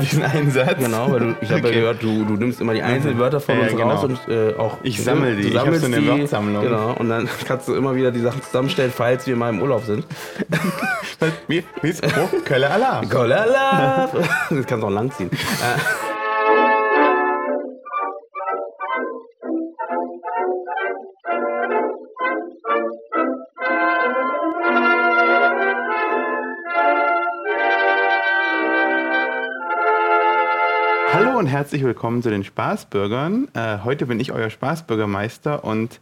Diesen einen Satz. Genau, weil du, ich habe Okay. ja gehört, du, du nimmst immer die einzelnen Wörter von Ja, uns genau. raus und äh, auch. Ich sammel die. Du Ich hab sammelst so eine Wortsammlung. Genau, und dann kannst du immer wieder die Sachen zusammenstellen, falls wir mal im Urlaub sind. Wie, wie ist? Kölle Alarm. Kolala! Das kannst du auch lang Hallo und herzlich willkommen zu den Spaßbürgern. Äh, heute bin ich euer Spaßbürgermeister und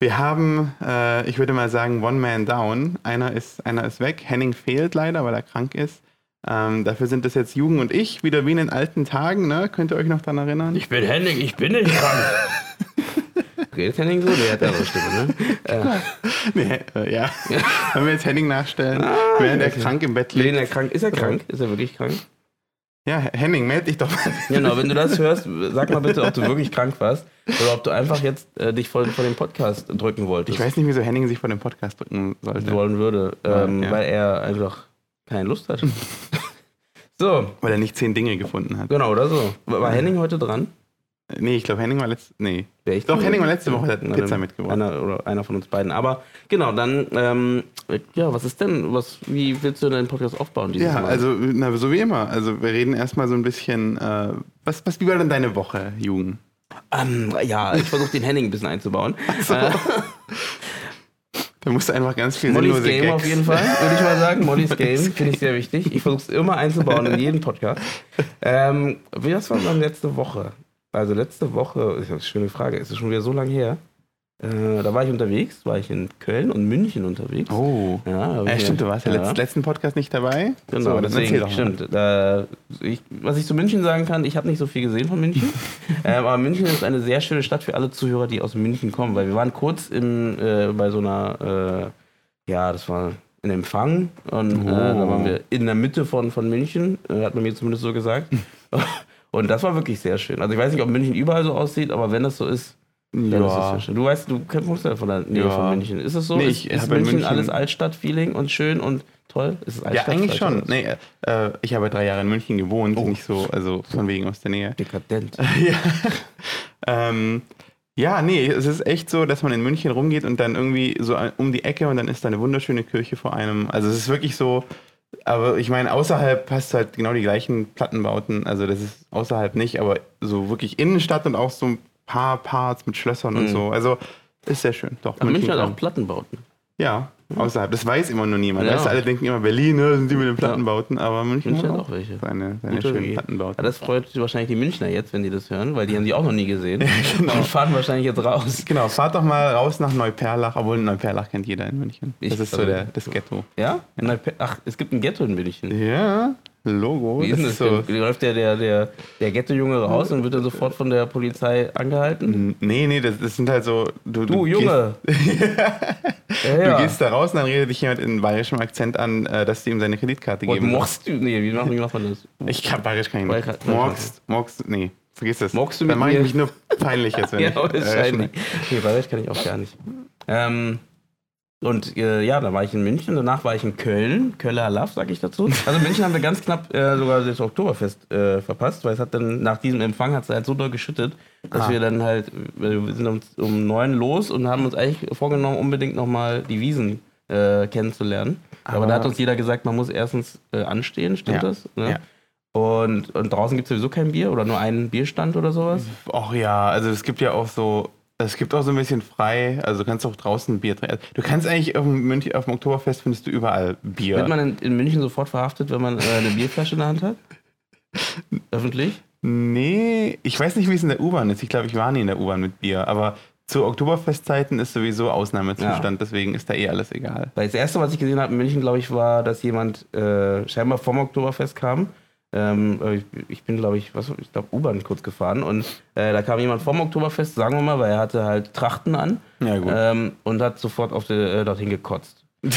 wir haben, äh, ich würde mal sagen, One Man Down. Einer ist, einer ist weg. Henning fehlt leider, weil er krank ist. Ähm, dafür sind es jetzt Jugend und ich, wieder wie in den alten Tagen. Ne? Könnt ihr euch noch daran erinnern? Ich bin Henning, ich bin nicht krank. Redet Henning so? Der hat ja eine Stimme, ne? Äh, nee, äh, ja. Wenn wir jetzt Henning nachstellen, während er krank im Bett liegt. Lena krank. Ist er krank? Ist er wirklich krank? Ja, Henning, meld dich doch mal. Genau, wenn du das hörst, sag mal bitte, ob du wirklich krank warst oder ob du einfach jetzt äh, dich vor, vor dem Podcast drücken wolltest. Ich weiß nicht, wieso Henning sich vor dem Podcast drücken sollte. wollen würde, ähm, Ja. weil er einfach keine Lust hat. so, Weil er nicht zehn Dinge gefunden hat. genau, oder so. War war Henning heute dran? Nee, ich glaube, Henning war letzte. Nee. Wär ich Doch, dran? Henning war letzte Woche, hat Pizza mitgebracht. Einer, oder einer von uns beiden. Aber genau, dann, ähm, ja, was ist denn, was, wie willst du deinen Podcast aufbauen dieses Ja, Mal? also na, so wie immer. Also wir reden erstmal so ein bisschen, äh, was, was, wie war denn deine Woche, Jugend? Ähm, ja, ich versuche den Henning ein bisschen einzubauen. So. Äh, Da musst du einfach ganz viel Molly's Game Gags. auf jeden Fall, würde ich mal sagen. Molly's Game finde ich sehr wichtig. Ich versuche es immer einzubauen in jeden Podcast. Ähm, wie das war dann letzte Woche? Also letzte Woche, ist ja eine schöne Frage, ist es schon wieder so lange her? Äh, da war ich unterwegs, war ich in Köln und München unterwegs. Oh. Ja, Ja, ich stimmt, du warst ja, letzt, letzten Podcast nicht dabei. Genau, so, erzähl deswegen, doch stimmt. Da, ich, was ich zu München sagen kann, ich habe nicht so viel gesehen von München. ähm, aber München ist eine sehr schöne Stadt für alle Zuhörer, die aus München kommen, weil wir waren kurz im, äh, bei so einer, äh, ja, das war ein Empfang und äh, Oh. da waren wir in der Mitte von, von München, äh, hat man mir zumindest so gesagt. und das war wirklich sehr schön. Also ich weiß nicht, ob München überall so aussieht, aber wenn das so ist, dann ist es Ja. sehr schön. Du weißt, du kommst ja von der Nähe Ja. von München. Ist es so? Nee, ist ich ist in München, München- alles Altstadt-Feeling und schön und toll? Ist es Ja, Altstadt eigentlich schon. Nee, äh, ich habe drei Jahre in München gewohnt, Oh. nicht so, also von wegen aus der Nähe. Dekadent. ja. ähm, ja, nee, es ist echt so, dass man in München rumgeht und dann irgendwie so um die Ecke und dann ist da eine wunderschöne Kirche vor einem. Also es ist wirklich so, aber ich meine, außerhalb passt halt genau die gleichen Plattenbauten. Also das ist außerhalb nicht, aber so wirklich Innenstadt und auch so ein paar Parts mit Schlössern und Mhm. so. Also ist sehr schön. Doch, Aber München hat auch Plattenbauten. Ja, außerhalb. Das weiß immer nur niemand. Ja. Weißt alle denken immer, Berlin, ne, sind die mit den Plattenbauten, aber München, München hat auch welche. seine, seine Gute schönen Idee. Plattenbauten. Ja, das freut wahrscheinlich die Münchner jetzt, wenn die das hören, weil die haben die auch noch nie gesehen. genau. Und fahren wahrscheinlich jetzt raus. Genau, fahrt doch mal raus nach Neuperlach, obwohl Neuperlach kennt jeder in München. Ich- Das ist so der, das Ghetto. Ja? Ach, es gibt ein Ghetto in München. Ja, Logo. Wie ist das? so. Läuft der, der, der, der Ghetto-Junge raus und wird dann sofort von der Polizei angehalten? Nee, nee, das, das sind halt so. Du, Du, Junge! ja, Gehst, ja. du gehst da raus und dann redet dich jemand in bayerischem Akzent an, äh, dass du ihm seine Kreditkarte Und geben mochst du? Nee, wie macht, wie macht man das? Ich kann bayerisch kann ich nicht. Bayerisch- Morgst, morgst, nee, vergiss das. Morgst du Dann mit mache ich mich nur peinlich jetzt, wenn Ja, ich. wahrscheinlich. Nee, Bayerisch kann ich auch gar nicht. Ähm, und äh, ja, da war ich in München, danach war ich in Köln, Köller Love, sag ich dazu. Also in München haben wir ganz knapp äh, sogar das Oktoberfest äh, verpasst, weil es hat dann nach diesem Empfang hat es halt so doll geschüttet, dass Ah. wir dann halt, wir sind um, um neun los und haben uns eigentlich vorgenommen, unbedingt nochmal die Wiesen äh, kennenzulernen. Aber, Aber- da hat uns jeder gesagt, man muss erstens äh, anstehen, stimmt Ja, das? Ne? ja. Und, und draußen gibt es sowieso kein Bier oder nur einen Bierstand oder sowas. Ach ja, also es gibt ja auch so, es gibt auch so ein bisschen frei, also du kannst auch draußen Bier trinken. Du kannst eigentlich auf dem, Münch, auf dem Oktoberfest findest du überall Bier. Wird man in, in München sofort verhaftet, wenn man äh, eine Bierflasche in der Hand hat? Öffentlich? nee, ich weiß nicht, wie es in der U-Bahn ist. Ich glaube, ich war nie in der U-Bahn mit Bier, aber zu Oktoberfestzeiten ist sowieso Ausnahmezustand, deswegen ist da eh alles egal. Weil das erste, was ich gesehen habe in München, glaube ich, war, dass jemand äh, scheinbar vom Oktoberfest kam. Ähm, äh, ich, ich bin, glaube ich, was, ich glaube, U-Bahn kurz gefahren und äh, da kam jemand vom Oktoberfest, sagen wir mal, weil er hatte halt Trachten an Ja, gut. ähm, und hat sofort auf die, äh, dorthin gekotzt.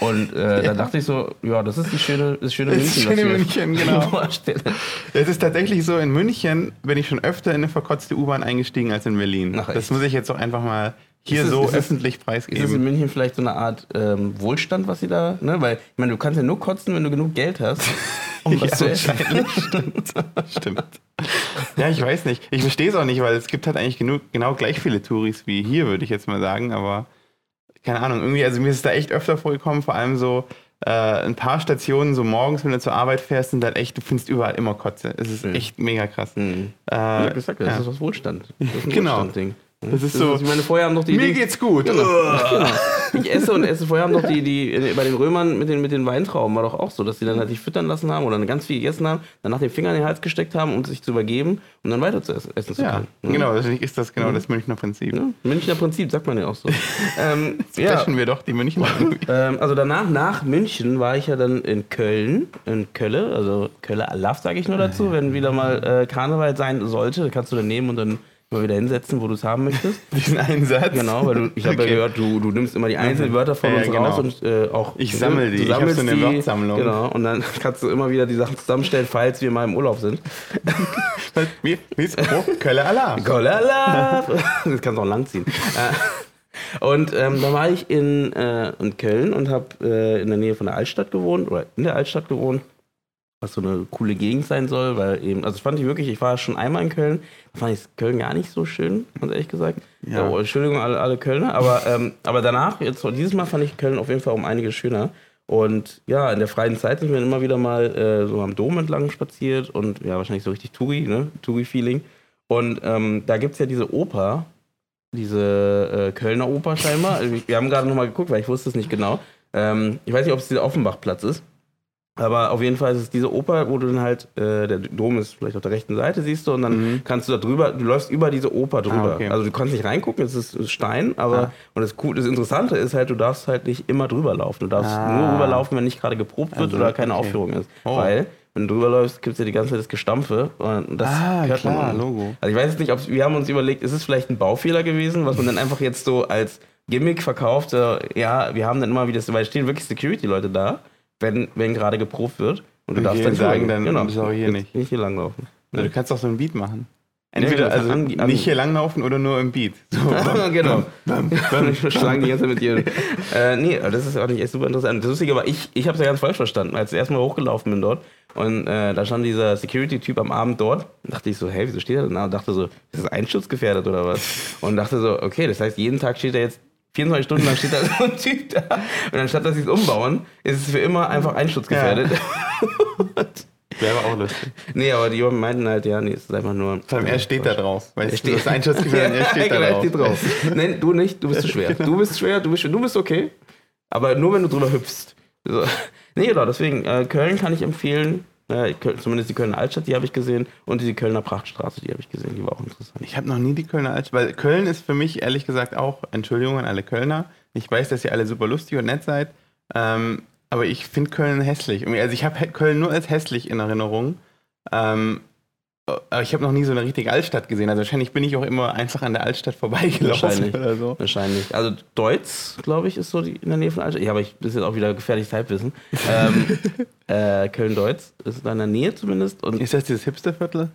Und äh, da dachte ich so, ja, das ist die schöne, das schöne Das München. schöne das wir München, genau. Es ist tatsächlich so, in München bin ich schon öfter in eine verkotzte U-Bahn eingestiegen als in Berlin. Ach, das muss ich jetzt auch einfach mal hier Ist es- so ist es- öffentlich Ist es in preisgeben. München vielleicht so eine Art ähm, Wohlstand, was sie da, ne? Weil, ich meine, du kannst ja nur kotzen, wenn du genug Geld hast, um was Ja, zu essen. Stimmt. Stimmt. Ja, ich weiß nicht. Ich verstehe es auch nicht, weil es gibt halt eigentlich genug, genau gleich viele Touris wie hier, würde ich jetzt mal sagen, aber keine Ahnung, irgendwie, also mir ist es da echt öfter vorgekommen, vor allem so äh, ein paar Stationen, so morgens, wenn du zur Arbeit fährst, sind halt echt, du findest überall immer Kotze. Es ist Mhm. echt mega krass. Hm. Äh, Ja, gesagt, das ja. ist was Wohlstand. Das ist ein Genau. Wohlstandding. Das ist so- ich meine, vorher haben doch die Mir Idee- geht's gut. Genau. Genau. Ich esse und esse. Vorher haben doch die, die bei den Römern mit den, mit den Weintrauben war doch auch so, dass die dann halt sich füttern lassen haben oder dann ganz viel gegessen haben, dann nach den Fingern in den Hals gesteckt haben, um sich zu übergeben und dann weiter zu essen, essen zu Ja, können. Ne? genau, deswegen ist das genau das Münchner Prinzip. Ja, Münchner Prinzip, sagt man ja auch so. ähm, ja, wir doch die Münchner. ähm, also danach, nach München, war ich ja dann in Köln, in Kölle, also Kölle Alaf sage ich nur dazu, wenn wieder mal äh, Karneval sein sollte, kannst du dann nehmen und dann mal wieder hinsetzen, wo du es haben möchtest. Diesen Einsatz. Genau, weil du, ich habe Okay. ja gehört, du, du nimmst immer die einzelnen Wörter von Ja, uns genau. raus und äh, auch. Ich sammel die. Du Ich hab sammelst so eine Wortsammlung. Genau, und dann kannst du immer wieder die Sachen zusammenstellen, falls wir mal im Urlaub sind. Wie, wie ist oh, Kölle Alarm? Kolala! Das kannst du auch lang ziehen. Äh, Und ähm, da war ich in, äh, in Köln und habe äh, in der Nähe von der Altstadt gewohnt oder in der Altstadt gewohnt, was so eine coole Gegend sein soll, weil eben, also das fand ich wirklich, ich war schon einmal in Köln, da fand ich Köln gar nicht so schön, ganz ehrlich gesagt. Ja. Ja. Entschuldigung, alle, alle Kölner, aber, ähm, aber danach, jetzt dieses Mal fand ich Köln auf jeden Fall um einiges schöner. Und ja, in der freien Zeit sind wir immer wieder mal äh, so am Dom entlang spaziert und ja, wahrscheinlich so richtig Touri, ne? Touri-Feeling. Und ähm, da gibt es ja diese Oper, diese äh, Kölner Oper scheinbar. Also, Wir haben gerade nochmal geguckt, weil ich wusste es nicht genau. Ähm, ich weiß nicht, ob es dieser Offenbachplatz ist. Aber auf jeden Fall ist es diese Oper, wo du dann halt, äh, der Dom ist vielleicht auf der rechten Seite, siehst du, und dann Mhm. kannst du da drüber, du läufst über diese Oper drüber. Ah, okay. Also du kannst nicht reingucken, es ist ist Stein, aber Ah. und das, das Interessante ist halt, du darfst halt nicht immer drüber laufen. Du darfst Ah. nur rüberlaufen, wenn nicht gerade geprobt wird Also, oder keine okay. Aufführung ist. Oh. Weil, wenn du drüber läufst, gibt es ja die ganze Zeit das Gestampfe und das Ah, hört klar, man. Logo. Also ich weiß jetzt nicht, ob wir haben uns überlegt, ist es vielleicht ein Baufehler gewesen, was man dann einfach jetzt so als Gimmick verkauft, ja, wir haben dann immer wieder, weil es stehen wirklich Security-Leute da, wenn, wenn gerade geprobt wird. Und du Und darfst dann sagen dann, sorry, hier Jetzt nicht. Nicht hier langlaufen. Na, du kannst auch so ein Beat machen. Ja, Entweder genau, also an- an- nicht hier langlaufen oder nur im Beat. So, genau. bam, bam. Ich schlagen die ganze Zeit mit dir. äh, nee, das ist auch nicht echt super interessant. Das Lustige war, ich, ich habe es ja ganz falsch verstanden, als ich erstmal hochgelaufen bin dort. Und äh, da stand dieser Security-Typ am Abend dort. dachte ich so, hey, wieso steht er denn da? Und dachte so, ist das einschutzgefährdet oder was? Und dachte so, okay, das heißt, jeden Tag steht er jetzt 24 Stunden lang steht da so ein Typ da. Und anstatt dass sie es umbauen, ist es für immer einfach einschutzgefährdet. Wäre aber auch lustig. nee, aber die meinten halt, ja, nee, es ist einfach nur. Vor allem er steht da drauf. Weißt du, steht- das ist Einschutzgefährdet, er steht da genau, er drauf. steht drauf. Nein, du nicht, du bist zu schwer. Du bist schwer, du bist, du bist okay. Aber nur wenn du drüber hüpfst. So. Nee, genau, deswegen, äh, Köln kann ich empfehlen. Äh, zumindest die Kölner Altstadt, die habe ich gesehen. Und die Kölner Prachtstraße, die habe ich gesehen. Die war auch interessant. Ich habe noch nie die Kölner Altstadt, weil Köln ist für mich ehrlich gesagt auch, Entschuldigung an alle Kölner, ich weiß, dass ihr alle super lustig und nett seid, ähm, aber ich finde Köln hässlich. Also ich habe Köln nur als hässlich in Erinnerung, ähm, aber ich habe noch nie so eine richtige Altstadt gesehen. Also wahrscheinlich bin ich auch immer einfach an der Altstadt vorbeigelaufen Wahrscheinlich. oder so. Wahrscheinlich. Also Deutz, glaube ich, ist so die, in der Nähe von Altstadt. Ja, aber ich, ist jetzt auch wieder gefährliches Halbwissen. ähm, äh, Köln-Deutz ist da in der Nähe zumindest. Und Ist das dieses Hipsterviertel?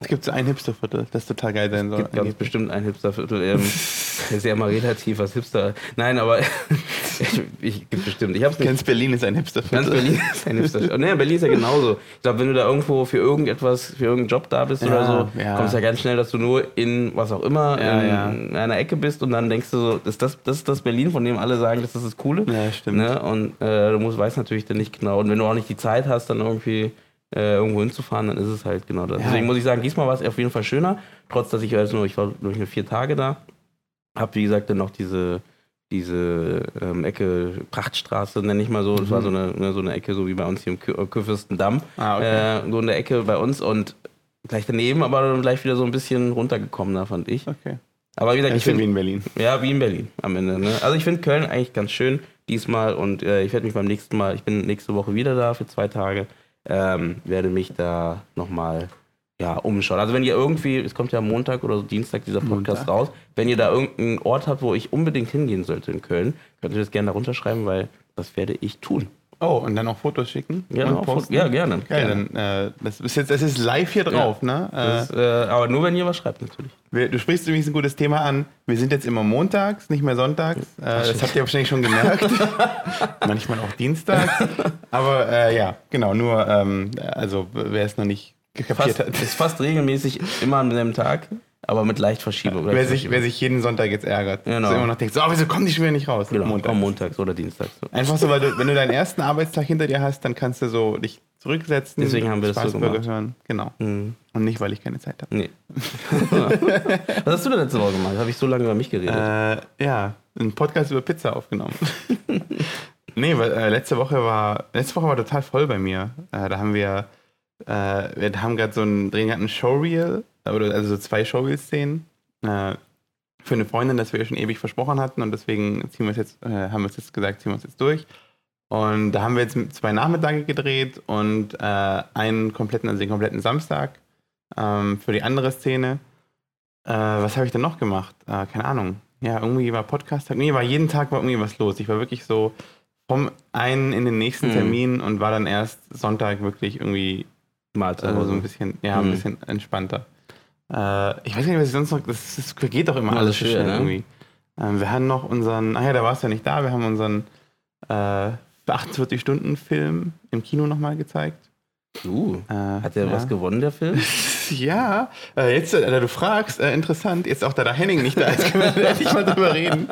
Es gibt so ein Hipsterviertel, das total geil sein soll. gibt ganz bestimmt ein Hipsterviertel. Ähm, ist ja immer relativ, was Hipster. Nein, aber ich, ich gibt bestimmt. Ich habe es nicht Ganz Berlin ist ein Hipsterviertel. Ganz Berlin ist ein Hipster. Ne, Berlin ist ja genauso. Ich glaube, wenn du da irgendwo für irgendetwas, für irgendeinen Job da bist Ja, oder so, ja. kommst ja ganz schnell, dass du nur in was auch immer Ja, in einer Ecke bist und dann denkst du so, ist das, das ist das Berlin, von dem alle sagen, das ist das Coole. Ja, stimmt. Ne? Und äh, du musst, weißt natürlich dann nicht genau. Und wenn du auch nicht die Zeit hast, dann irgendwie äh, irgendwo hinzufahren, dann ist es halt genau das. Ja. Deswegen muss ich sagen, diesmal war es auf jeden Fall schöner, trotz dass ich jetzt nur, ich war glaube ich nur vier Tage da. Hab wie gesagt dann noch diese diese ähm, Ecke Prachtstraße, nenne ich mal so. Das war so eine, ne, so eine Ecke, so wie bei uns hier im Kü- äh, Kurfürstendamm. Ah, okay. Äh, so in der Ecke bei uns und gleich daneben, aber dann gleich wieder so ein bisschen runtergekommener, fand ich. okay. Aber wie gesagt, ich finde wie in Berlin. ja, wie in Berlin am Ende. Ne? Also ich finde Köln eigentlich ganz schön diesmal und äh, ich werde mich beim nächsten Mal, ich bin nächste Woche wieder da für zwei Tage, ähm, werde mich da nochmal ja, umschauen. Also wenn ihr irgendwie, es kommt ja am Montag oder so Dienstag dieser Podcast Montag. raus, wenn ihr da irgendeinen Ort habt, wo ich unbedingt hingehen sollte in Köln, könnt ihr das gerne da runterschreiben, weil das werde ich tun. Oh, und dann auch Fotos schicken? Ja, und auch Fotos- ja, gerne, Geil, gerne. dann, äh, das ist jetzt, das ist live hier drauf, ne? Äh, Das, äh, aber nur wenn ihr was schreibt, natürlich. wir, du sprichst übrigens ein gutes Thema an. Wir sind jetzt immer montags, nicht mehr sonntags. Äh, das habt ihr wahrscheinlich schon gemerkt. Manchmal auch dienstags. Aber äh, ja, genau, nur, ähm, also wer es noch nicht kapiert Fast, hat. ist fast regelmäßig immer am selben Tag, aber mit leicht Verschiebung. Wer sich, wer sich jeden Sonntag jetzt ärgert. Genau. So immer noch denkt, so, oh, wieso kommen die schon wieder nicht raus? genau, Montag. am montags oder dienstags. So. Einfach so, weil du, wenn du deinen ersten Arbeitstag hinter dir hast, dann kannst du so dich zurücksetzen. Deswegen haben wir das so gemacht. hören. Genau. Mhm. Und nicht, weil ich keine Zeit habe. Nee. was hast du denn letzte Woche gemacht? Habe ich so lange über mich geredet? Äh, ja, einen Podcast über Pizza aufgenommen. nee, weil äh, letzte Woche war letzte Woche war total voll bei mir. Äh, da haben wir äh, wir haben gerade so ein drehen gerade ein Showreel, oder also so zwei Showreel-Szenen äh, für eine Freundin, das wir ja schon ewig versprochen hatten und deswegen ziehen wir es jetzt, äh, haben wir es jetzt gesagt, ziehen wir es jetzt durch. Und da haben wir jetzt zwei Nachmittage gedreht und äh, einen kompletten, also den kompletten Samstag ähm, für die andere Szene. Äh, was habe ich denn noch gemacht? Äh, keine Ahnung. Ja, irgendwie war Podcast-Tag. Nee, war jeden Tag war irgendwie was los. Ich war wirklich so vom einen in den nächsten Mhm. Termin und war dann erst Sonntag wirklich irgendwie Mal äh, so ein bisschen, ja, ein Mhm. bisschen entspannter. Äh, ich weiß nicht, was ich sonst noch, das, das geht doch immer Alles alles schön, schnell ne? irgendwie. Ähm, wir haben noch unseren, ach ja, da warst du ja nicht da, wir haben unseren äh, 48-Stunden-Film im Kino nochmal gezeigt. Uh, Äh, hat der ja. was gewonnen, der Film? Ja, äh, jetzt, äh, da du fragst, äh, interessant, jetzt auch da der Henning nicht da ist, können wir endlich mal drüber reden.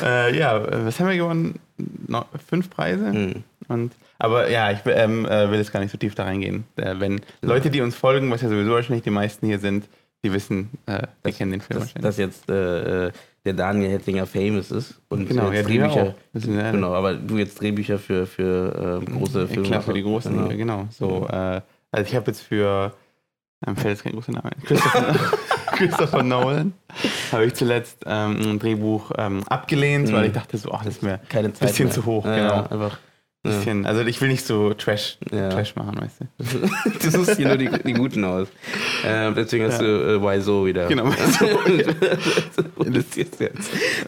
Äh, ja, äh, was haben wir gewonnen? No, fünf Preise? Hm. Und, aber ja, ich ähm, äh, will jetzt gar nicht so tief da reingehen. Äh, wenn Leute, die uns folgen, was ja sowieso wahrscheinlich die meisten hier sind, die wissen, äh, die kennen den Film Dass, wahrscheinlich. dass jetzt äh, äh, der Daniel Hettinger famous ist und Genau, ja, jetzt die Drehbücher. Das sind, ja, Genau, aber du jetzt Drehbücher für, für äh, große ja, Filme. Klar, für die großen, genau. genau. genau. So, äh, also ich habe jetzt für, ähm, fällt jetzt kein großer Name ein, Christopher, Christopher Nolan, habe ich zuletzt ähm, ein Drehbuch ähm, abgelehnt, weil Mhm. ich dachte so, ach, das ist mir Zeit Bisschen mehr. zu hoch, ja, genau. Ja, einfach. Bisschen, also ich will nicht so Trash, Ja. Trash machen, weißt du. du suchst hier nur die, die Guten aus. Ähm, deswegen hast du äh, Why So wieder. Genau, so, das jetzt.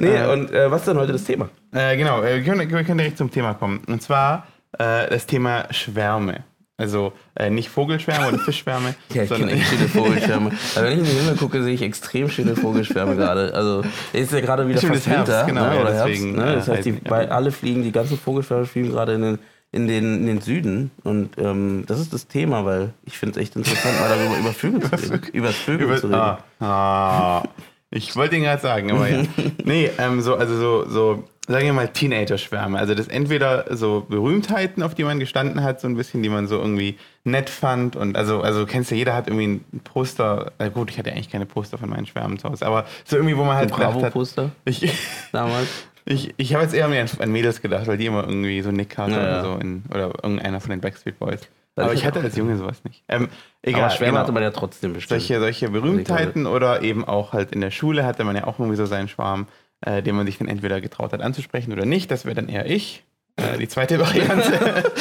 Nee, Äh, und äh, was ist denn heute das Thema? Äh, genau, äh, wir können, wir können direkt zum Thema kommen. Und zwar äh, das Thema Schwärme. Also äh, nicht Vogelschwärme oder Fischschwärme, Ja, ich kenne sondern echt schöne Vogelschwärme. Aber wenn ich in den Himmel gucke, sehe ich extrem schöne Vogelschwärme gerade. Also ist ja gerade wieder fast Herbst, Winter, genau, ne? ja, oder deswegen, Herbst. Ne? äh, Das heißt, die, halt, bei, alle fliegen, die ganzen Vogelschwärme fliegen gerade in den, in den, in den Süden. Und ähm, das ist das Thema, weil ich finde es echt interessant, mal darüber über Vögel zu reden. Über Vögel Über, zu reden. ah, ah, ich wollte ihn gerade sagen, aber ja. Nee, ähm, so, also so, so, sagen wir mal Teenager-Schwärme. Also das entweder so Berühmtheiten, auf die man gestanden hat, so ein bisschen, die man so irgendwie nett fand. Und also, also kennst du, jeder hat irgendwie ein Poster, äh, gut, ich hatte eigentlich keine Poster von meinen Schwärmen zu Hause, aber so irgendwie, wo man halt Bravo-Poster ich, damals. ich, ich habe jetzt eher mehr an, Mädels gedacht, weil die immer irgendwie so Nick Carter Ja, ja. oder so in, oder irgendeiner von den Backstreet Boys. Das Aber ich hatte als Junge sowas nicht. Ähm, egal, Aber Schwärme genau. hatte man ja trotzdem bestimmt. solche, solche Berühmtheiten oder eben auch halt in der Schule hatte man ja auch irgendwie so seinen Schwarm, äh, den man sich dann entweder getraut hat anzusprechen oder nicht. Das wäre dann eher ich. Äh, die zweite Variante.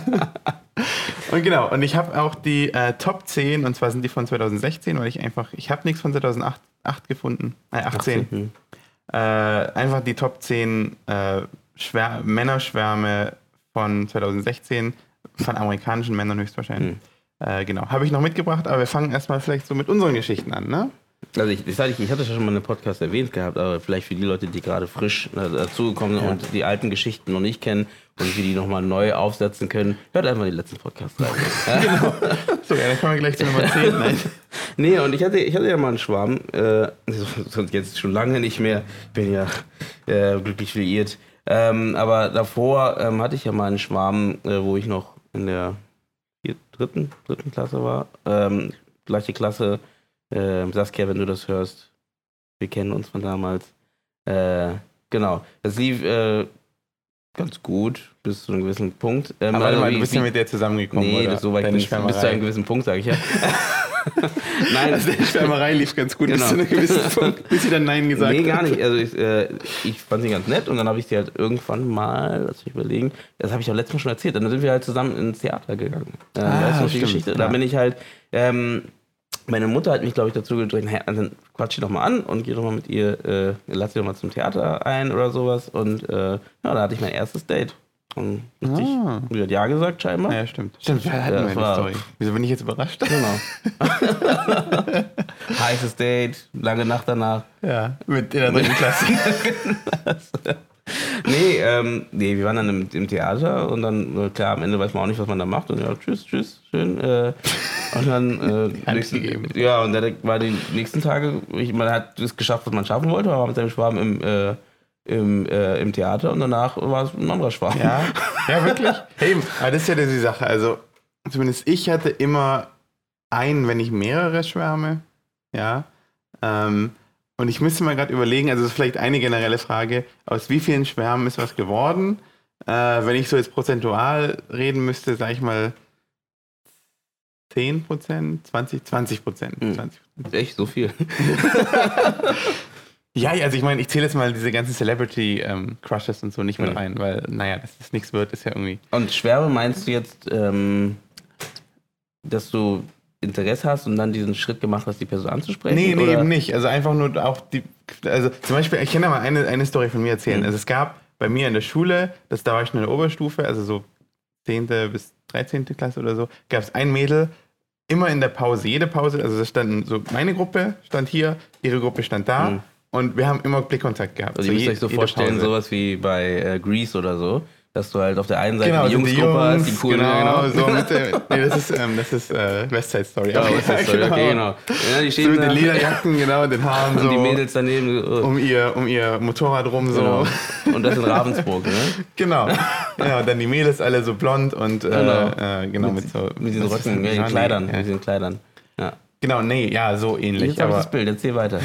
und genau, und ich habe auch die äh, Top 10, und zwar sind die von 2016, weil ich einfach, ich habe nichts von 2008 8 gefunden, äh, 18. Hm. Äh, einfach die Top 10 äh, Schwär Männerschwärme von 2016, von amerikanischen Männern höchstwahrscheinlich. Äh, genau, habe ich noch mitgebracht, aber wir fangen erstmal vielleicht so mit unseren Geschichten an, ne? Also ich, ich, hatte- ich hatte schon mal einen Podcast erwähnt gehabt, aber vielleicht für die Leute, die gerade frisch dazugekommen sind und die alten Geschichten noch nicht kennen und wir die nochmal neu aufsetzen können, hört einfach den letzten Podcast rein. Ja? So, ja, dann kommen wir gleich zu Nummer 10. Nein. Nee, und ich hatte, ich hatte ja mal einen Schwarm, äh, sonst jetzt schon lange nicht mehr, ich bin ja äh, glücklich liiert. Ähm, aber davor ähm, hatte ich ja mal einen Schwarm, äh, wo ich noch in der dritten, dritten Klasse war. Ähm, gleiche Klasse, äh, Saskia, wenn du das hörst, wir kennen uns von damals. Äh, genau, das lief äh, ganz gut bis zu einem gewissen Punkt. Ähm, Aber warte also mal, du bist ja mit der zusammengekommen, Nee, oder? das so weit. Bis zu einem gewissen Punkt, sage ich ja. Nein, Also die Schwärmerei lief ganz gut bis Genau. zu einem gewissen Punkt, bis sie dann Nein gesagt nee, gar hat. nicht. Also ich, äh, ich fand sie ganz nett und dann habe ich sie halt irgendwann mal, lass mich überlegen, das habe ich auch letztes Mal schon erzählt, dann sind wir halt zusammen ins Theater gegangen. Äh, Ah, weißt du noch die stimmt, Geschichte? Da ja. bin ich halt, ähm, meine Mutter hat mich, glaube ich, dazu gedrängt, hey, dann quatsch die doch mal an und geh doch mal mit ihr, äh, lass sie doch mal zum Theater ein oder sowas. Und äh, ja, da hatte ich mein erstes Date. Und richtig Ah. die hat Ja gesagt, scheinbar. Ja, stimmt. Stimmt, wir hatten Ja, das war- Story. Wieso bin ich jetzt überrascht? Genau. Heißes Date, lange Nacht danach. Ja, mit in der dritten Klasse. Nee, ähm, nee, wir waren dann im, im Theater und dann, äh, klar, am Ende weiß man auch nicht, was man da macht. Und ja, tschüss, tschüss, schön. Äh, und dann, äh, nächsten, ja, und dann war die nächsten Tage, ich, man hat das geschafft, was man schaffen wollte, war mit seinem Schwarm im, äh, im, äh, im Theater und danach war es ein anderer Schwarm. Ja, ja, wirklich. Hey, aber das ist ja die Sache. Also, zumindest ich hatte immer einen, wenn nicht mehrere Schwärme. Ja. Ähm, und ich müsste mal gerade überlegen, also das ist vielleicht eine generelle Frage, aus wie vielen Schwärmen ist was geworden? Äh, wenn ich so jetzt prozentual reden müsste, sage ich mal 10 Prozent, 20, 20 Prozent. Hm. 20. Echt so viel. Ja, also ich meine, ich zähle jetzt mal diese ganzen Celebrity-Crushes und so nicht mit Ja. rein, weil, naja, dass das nichts wird, ist ja irgendwie. Und Schwärme meinst du jetzt, ähm, dass du Interesse hast und dann diesen Schritt gemacht hast, die Person anzusprechen? Nee, nee, oder? eben nicht. Also einfach nur auch die. Also zum Beispiel, ich kann ja mal eine, eine Story von mir erzählen. Mhm. Also es gab bei mir in der Schule, das da war ich in der Oberstufe, also so 10. bis 13. Klasse oder so, gab es ein Mädel, immer in der Pause, jede Pause, also es standen so, meine Gruppe stand hier, ihre Gruppe stand da Mhm. und wir haben immer Blickkontakt gehabt. Also ihr müsst euch so vorstellen, Pause. sowas wie bei äh, Grease oder so, dass du halt auf der einen Seite Genau, die die Jungsgruppe hast, die Jungs, coolen, genau, ja, so mit der, nee, das ist, ähm, das ist äh, West Side Story. Ja, was ist das? Okay, genau. Ja, die So stehen mit den Lederjacken, genau, den Haaren und so die Mädels daneben. so, um ihr, um ihr Motorrad rum so. Genau. Und das in Ravensburg, ne? Genau. ja, und dann die Mädels alle so blond und äh, Genau. genau, äh, genau mit, so Mit diesen Röcken, die Ja, Kleidern, mit diesen Kleidern. Ja. Genau, nee, ja, so ähnlich. Jetzt Aber, das Bild, erzähl weiter.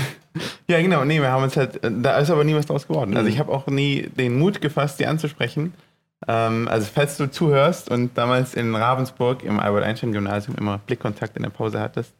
ja, genau, nee, wir haben uns halt, da ist aber nie was draus geworden. Also Mhm. ich habe auch nie den Mut gefasst, die anzusprechen. Ähm, also falls du zuhörst und damals in Ravensburg im Albert-Einstein-Gymnasium immer Blickkontakt in der Pause hattest,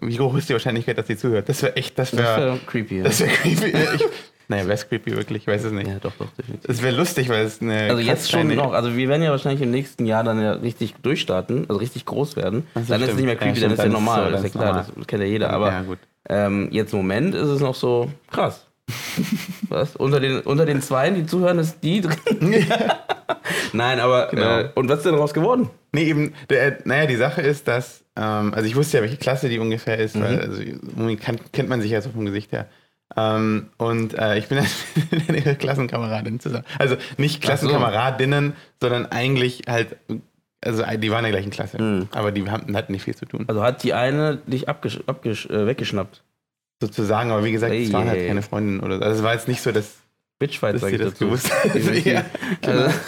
wie hoch ist die Wahrscheinlichkeit, dass sie zuhört? Das wäre echt, das Das wäre, wäre creepy. Ja. das wäre creepy. Ich, naja, wäre es creepy wirklich, ich weiß es nicht. ja, doch, doch, definitiv. Es wäre lustig, weil es eine Also jetzt schon noch. Also wir werden ja wahrscheinlich im nächsten Jahr dann ja richtig durchstarten, also richtig groß werden. So, dann ist es stimmt. nicht mehr Ja, creepy, stimmt, dann ist ja dann ist normal. so, das ist ja klar, normal. das kennt ja jeder. Aber ja, gut. ähm, jetzt im Moment ist es noch so krass. Was? Unter den, unter den Zweien, die zuhören, ist die drin. Nein, aber Genau. äh, und was ist denn daraus geworden? Nee, eben, der, naja, die Sache ist, dass, ähm, also ich wusste ja, welche Klasse die ungefähr ist, weil also, kann, kennt man sich ja so vom Gesicht her. Ähm, und äh, ich bin dann mit ihrer Klassenkameradin zusammen. Also nicht Klassenkameradinnen, sondern eigentlich halt, also die waren in der gleichen Klasse, Mhm. aber die haben, hatten nicht viel zu tun. Also hat die eine dich abgesch abgesch äh, weggeschnappt. Sozusagen, aber wie gesagt, es waren halt keine Freundinnen oder so. Also es war jetzt nicht so, dass, Bitchfight, sag ich das dazu. gewusst ja, genau. Also,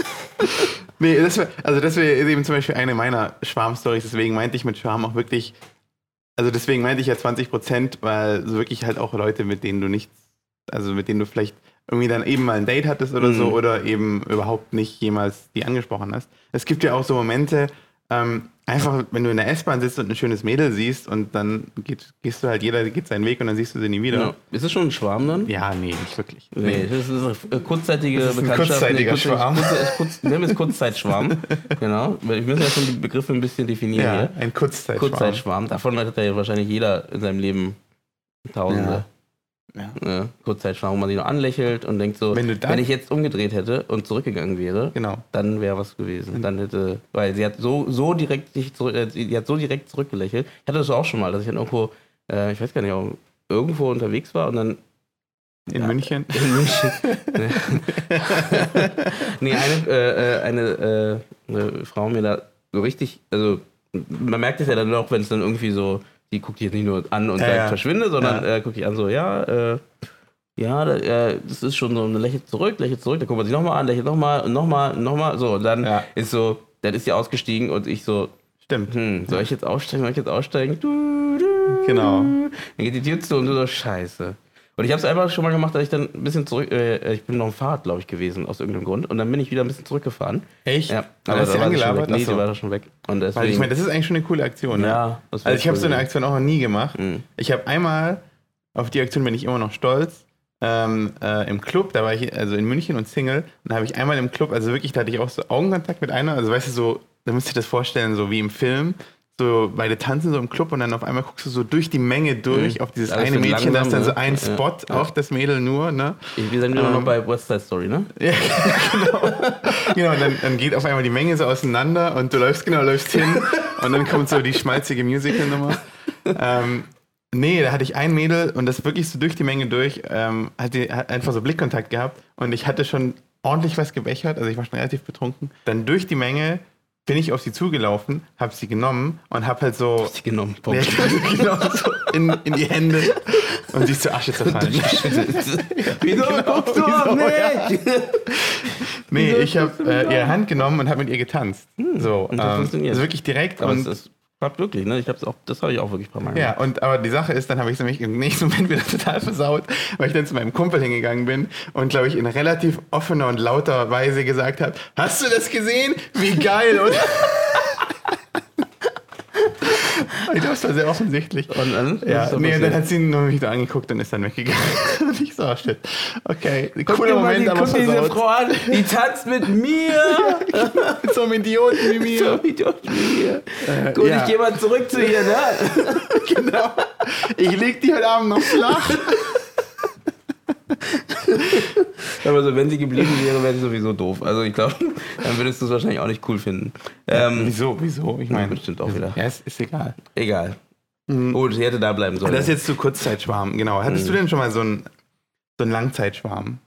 Nee, das wär, also das wäre eben zum Beispiel eine meiner Schwarm-Stories. Deswegen meinte ich mit Schwarm auch wirklich, also deswegen meinte ich ja 20 Prozent, weil so wirklich halt auch Leute, mit denen du nichts, also mit denen du vielleicht irgendwie dann eben mal ein Date hattest oder so Mhm. oder eben überhaupt nicht jemals die angesprochen hast. Es gibt ja auch so Momente, ähm, einfach, wenn du in der S-Bahn sitzt und ein schönes Mädel siehst und dann geht, gehst du halt, jeder geht seinen Weg und dann siehst du sie nie wieder. ja. Ist es schon ein Schwarm dann? Ja, nee, nicht wirklich. Nee, das ist eine kurzzeitige Das ist ein Bekanntschaft. kurzzeitiger kurz- Schwarm. Kurz, kurz, nennen wir es Kurzzeitschwarm. genau. Wir müssen ja schon die Begriffe ein bisschen definieren Ja, hier. ein Kurzzeitschwarm. Kurzzeitschwarm. Davon hat ja wahrscheinlich jeder in seinem Leben Tausende. Ja. Ja. Kurzzeitschwarm, wo man sich noch anlächelt und denkt so, Wenn wenn, ich jetzt umgedreht hätte und zurückgegangen wäre, Genau. dann wäre was gewesen. Dann hätte, weil sie hat so, so direkt sich zurück, äh, sie hat so direkt zurückgelächelt. Ich hatte das auch schon mal, dass ich dann irgendwo, äh, ich weiß gar nicht, auch irgendwo unterwegs war und dann In Ja. München. in München. nee, eine, äh, äh, eine, äh, eine Frau mir da so richtig, also man merkt es ja dann auch, wenn es dann irgendwie so, die guckt jetzt nicht nur an und Ja, sagt, ja. verschwinde, sondern Ja. äh, guckt dich an so, ja, äh, ja, da, das ist schon so eine lächelt zurück, lächelt zurück, dann guckt man sich nochmal an, lächelt nochmal und nochmal und nochmal, so, und dann ist so, dann ist sie ausgestiegen und ich so, Stimmt. hm, soll ich jetzt aussteigen, soll ich jetzt aussteigen? Du, du, Genau. Dann geht die Tür zu und du so, scheiße. Und ich habe es einfach schon mal gemacht, dass ich dann ein bisschen zurück, äh, ich bin noch im Fahrrad, glaube ich, gewesen, aus irgendeinem Grund. Und dann bin ich wieder ein bisschen zurückgefahren. Echt? Ja, aber hast du da war sie schon weg. angelabert? Nee, Achso. die war da schon weg. Und deswegen, Weil ich meine, das ist eigentlich schon eine coole Aktion. Ne? ja, Also ich habe cool so eine. Aktion auch noch nie gemacht. Mhm. Ich habe einmal, auf die Aktion bin ich immer noch stolz, ähm, äh, im Club, da war ich also in München und Single, und da habe ich einmal im Club, also wirklich, da hatte ich auch so Augenkontakt mit einer, also weißt du, so, da müsst ihr das vorstellen, so wie im Film, so beide tanzen so im Club und dann auf einmal guckst du so durch die Menge durch Mhm. auf dieses Alles eine Mädchen, da ist dann so langsam, ein ne? Spot Ja. auf das Mädel nur, ne? Wir sind immer noch Ähm. bei West Side Story, ne? Ja, genau. genau, und dann, dann geht auf einmal die Menge so auseinander und du läufst genau, läufst hin und dann kommt so die schmalzige Musical-Nummer. Ähm, nee, da hatte ich ein Mädel und das wirklich so durch die Menge durch, ähm, hat, die, hat einfach so Blickkontakt gehabt und ich hatte schon ordentlich was gebechert, also ich war schon relativ betrunken. Dann durch die Menge bin ich auf sie zugelaufen, habe sie genommen und habe halt so Sie genommen. ja, Punkt. genau, so in, in die Hände und sie ist zur Asche zerfallen. Wieso guckst du auf mich? Nee, ich habe äh, ihre Hand genommen und habe mit ihr getanzt. so, und das ähm, funktioniert. also wirklich direkt. Aber und, klappt wirklich, ne? Ich hab's auch, das habe ich auch wirklich ein paar Mal ja, und aber die Sache ist, dann habe ich es nämlich im nächsten Moment wieder total versaut, weil ich dann zu meinem Kumpel hingegangen bin und glaube ich in relativ offener und lauter Weise gesagt habe: Hast du das gesehen? Wie geil, oder? das war sehr offensichtlich. Und dann? Ja, nee, passiert? dann hat sie ihn nur wieder angeguckt und ist dann weggegangen. und ich so, oh, shit. Okay, Guck cooler Moment, die, aber guck diese versaut. Frau an, die tanzt mit mir. Mit so einem Idioten wie mir. So Idiot wie mir. Äh, Gut, ja. ich gehe mal zurück zu ihr, ne? genau. Ich leg die heute Abend noch flach. Aber so, wenn sie geblieben wäre, wäre sie sowieso doof. Also ich glaube, dann würdest du es wahrscheinlich auch nicht cool finden. Ähm, Wieso, wieso? Ich meine, bestimmt auch wieder. ja, ist, ist egal. Egal. Gut, sie hätte da bleiben sollen. Das ist jetzt zu Kurzzeitschwarm, genau. Hattest Mhm. du denn schon mal so einen, so einen Langzeitschwarm?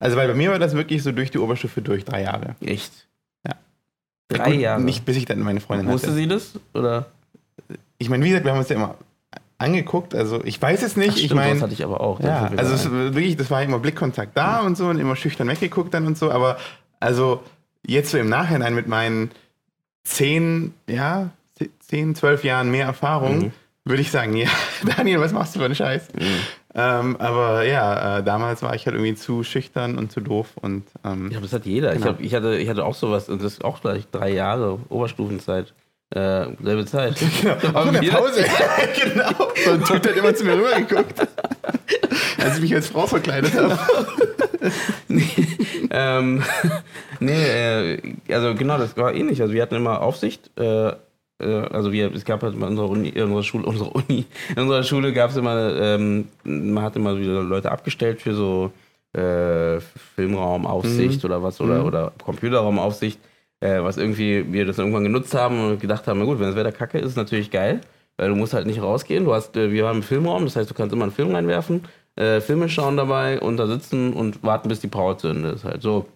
Also, weil bei mir war das wirklich so durch die Oberstufe durch, drei Jahre. Echt? Ja. Drei Jahre. Nicht bis ich dann meine Freundin Wusste hatte. sie das? Oder? Ich meine, wie gesagt, wir haben uns ja immer angeguckt, also ich weiß es nicht. Ach, ich stimmt, das meine, hatte ich aber auch. ja, Das also es, wirklich, das war immer Blickkontakt da und so und immer schüchtern weggeguckt dann und so, aber also jetzt so im Nachhinein mit meinen zehn, ja, zehn, zwölf Jahren mehr Erfahrung, Mhm. würde ich sagen, ja, Daniel, was machst du für einen Scheiß? Mhm. Ähm, aber ja, äh, damals war ich halt irgendwie zu schüchtern und zu doof und ähm, Ja, aber das hat jeder. Ich, Genau. hab, ich, hatte, ich hatte auch sowas, und das ist auch gleich drei Jahre Oberstufenzeit. Äh, selbe Zeit. auch in der Pause, genau. So ein Typ hat immer zu mir rübergeguckt, als ich mich als Frau verkleidet habe. ähm, nee, äh, also genau, das war ähnlich. Also wir hatten immer Aufsicht. Äh, äh, also wir, es gab halt in unserer Uni, in unserer Schule, unsere Uni, in unserer Schule gab es immer, ähm, man hat immer wieder Leute abgestellt für so äh, Filmraumaufsicht oder was oder, oder Computerraumaufsicht, äh, was irgendwie wir das irgendwann genutzt haben und gedacht haben, na gut, wenn das Wetter kacke ist, ist natürlich geil, weil du musst halt nicht rausgehen. Du hast, äh, wir haben einen Filmraum, das heißt, du kannst immer einen Film reinwerfen, äh, Filme schauen dabei und da sitzen und warten, bis die Power zu Ende ist. Halt so.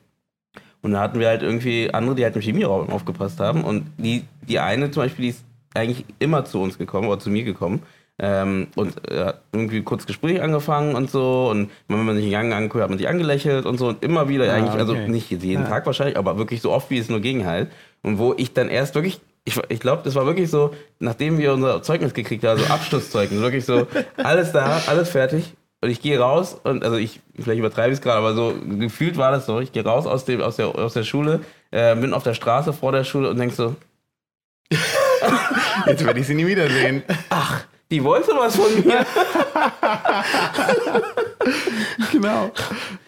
Und da hatten wir halt irgendwie andere, die halt im Chemieraum aufgepasst haben. Und die, die eine zum Beispiel, die ist eigentlich immer zu uns gekommen oder zu mir gekommen. Ähm, und äh, irgendwie kurz Gespräch angefangen und so. Und wenn man sich den Gang anguckt, hat man sich angelächelt und so. Und immer wieder Ah, eigentlich, also okay. nicht jeden Ja. Tag wahrscheinlich, aber wirklich so oft, wie es nur ging halt. Und wo ich dann erst wirklich, ich, ich glaube, das war wirklich so, nachdem wir unser Zeugnis gekriegt haben, so Abschlusszeugnis, wirklich so, alles da, alles fertig. Und ich gehe raus und, also ich, vielleicht übertreibe ich es gerade, aber so gefühlt war das so. Ich gehe raus aus, dem, aus, der, aus der Schule, äh, bin auf der Straße vor der Schule und denk so, Jetzt werde ich sie nie wiedersehen. Die wollte was von mir. genau.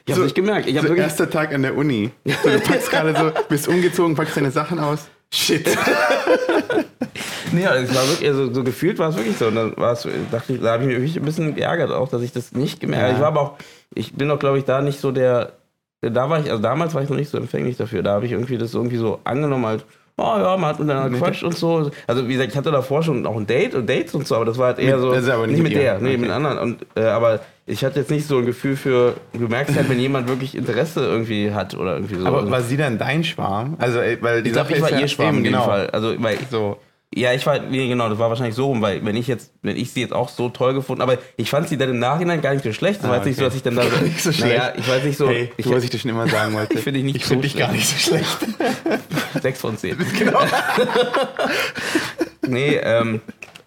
Ich habe nicht gemerkt. Ich habe So wirklich erster Tag an der Uni. So, du packst gerade so, bist umgezogen, packst deine Sachen aus. Shit. Nee, also es war wirklich, also so gefühlt war es wirklich so. Und dann war es, dachte ich, da habe ich mich ein bisschen geärgert auch, dass ich das nicht gemerkt habe. Ja. Ich war aber auch, ich bin auch, glaube ich, da nicht so der, da war ich, also damals war ich noch nicht so empfänglich dafür. Da habe ich irgendwie das irgendwie so angenommen als, oh ja, man hat miteinander Mit gequatscht und so. Also wie gesagt, ich hatte davor schon auch ein Date und Dates und so, aber das war halt eher Mit- so, das ist aber nicht nicht mit mit der, nee, Okay. mit anderen. Und, äh, aber ich hatte jetzt nicht so ein Gefühl für, du merkst halt, wenn jemand wirklich Interesse irgendwie hat oder irgendwie so. Aber war sie dann dein Schwarm? Also, weil die ich glaube, ich war ja ihr Schwarm eben, in dem genau. Fall. Also, weil So. Ja, ich war, nee, genau, das war wahrscheinlich so rum, weil wenn ich jetzt, wenn ich sie jetzt auch so toll gefunden, aber ich fand sie dann im Nachhinein gar nicht so schlecht. Das Ah, war jetzt nicht so, okay. dass ich dann da so, Nicht so schlecht. Naja, ich weiß nicht so, hey, ich, was ich dir schon immer sagen wollte. Ich find dich nicht ich so finde dich gar nicht so schlecht. sechs von zehn. genau. Nee, ähm,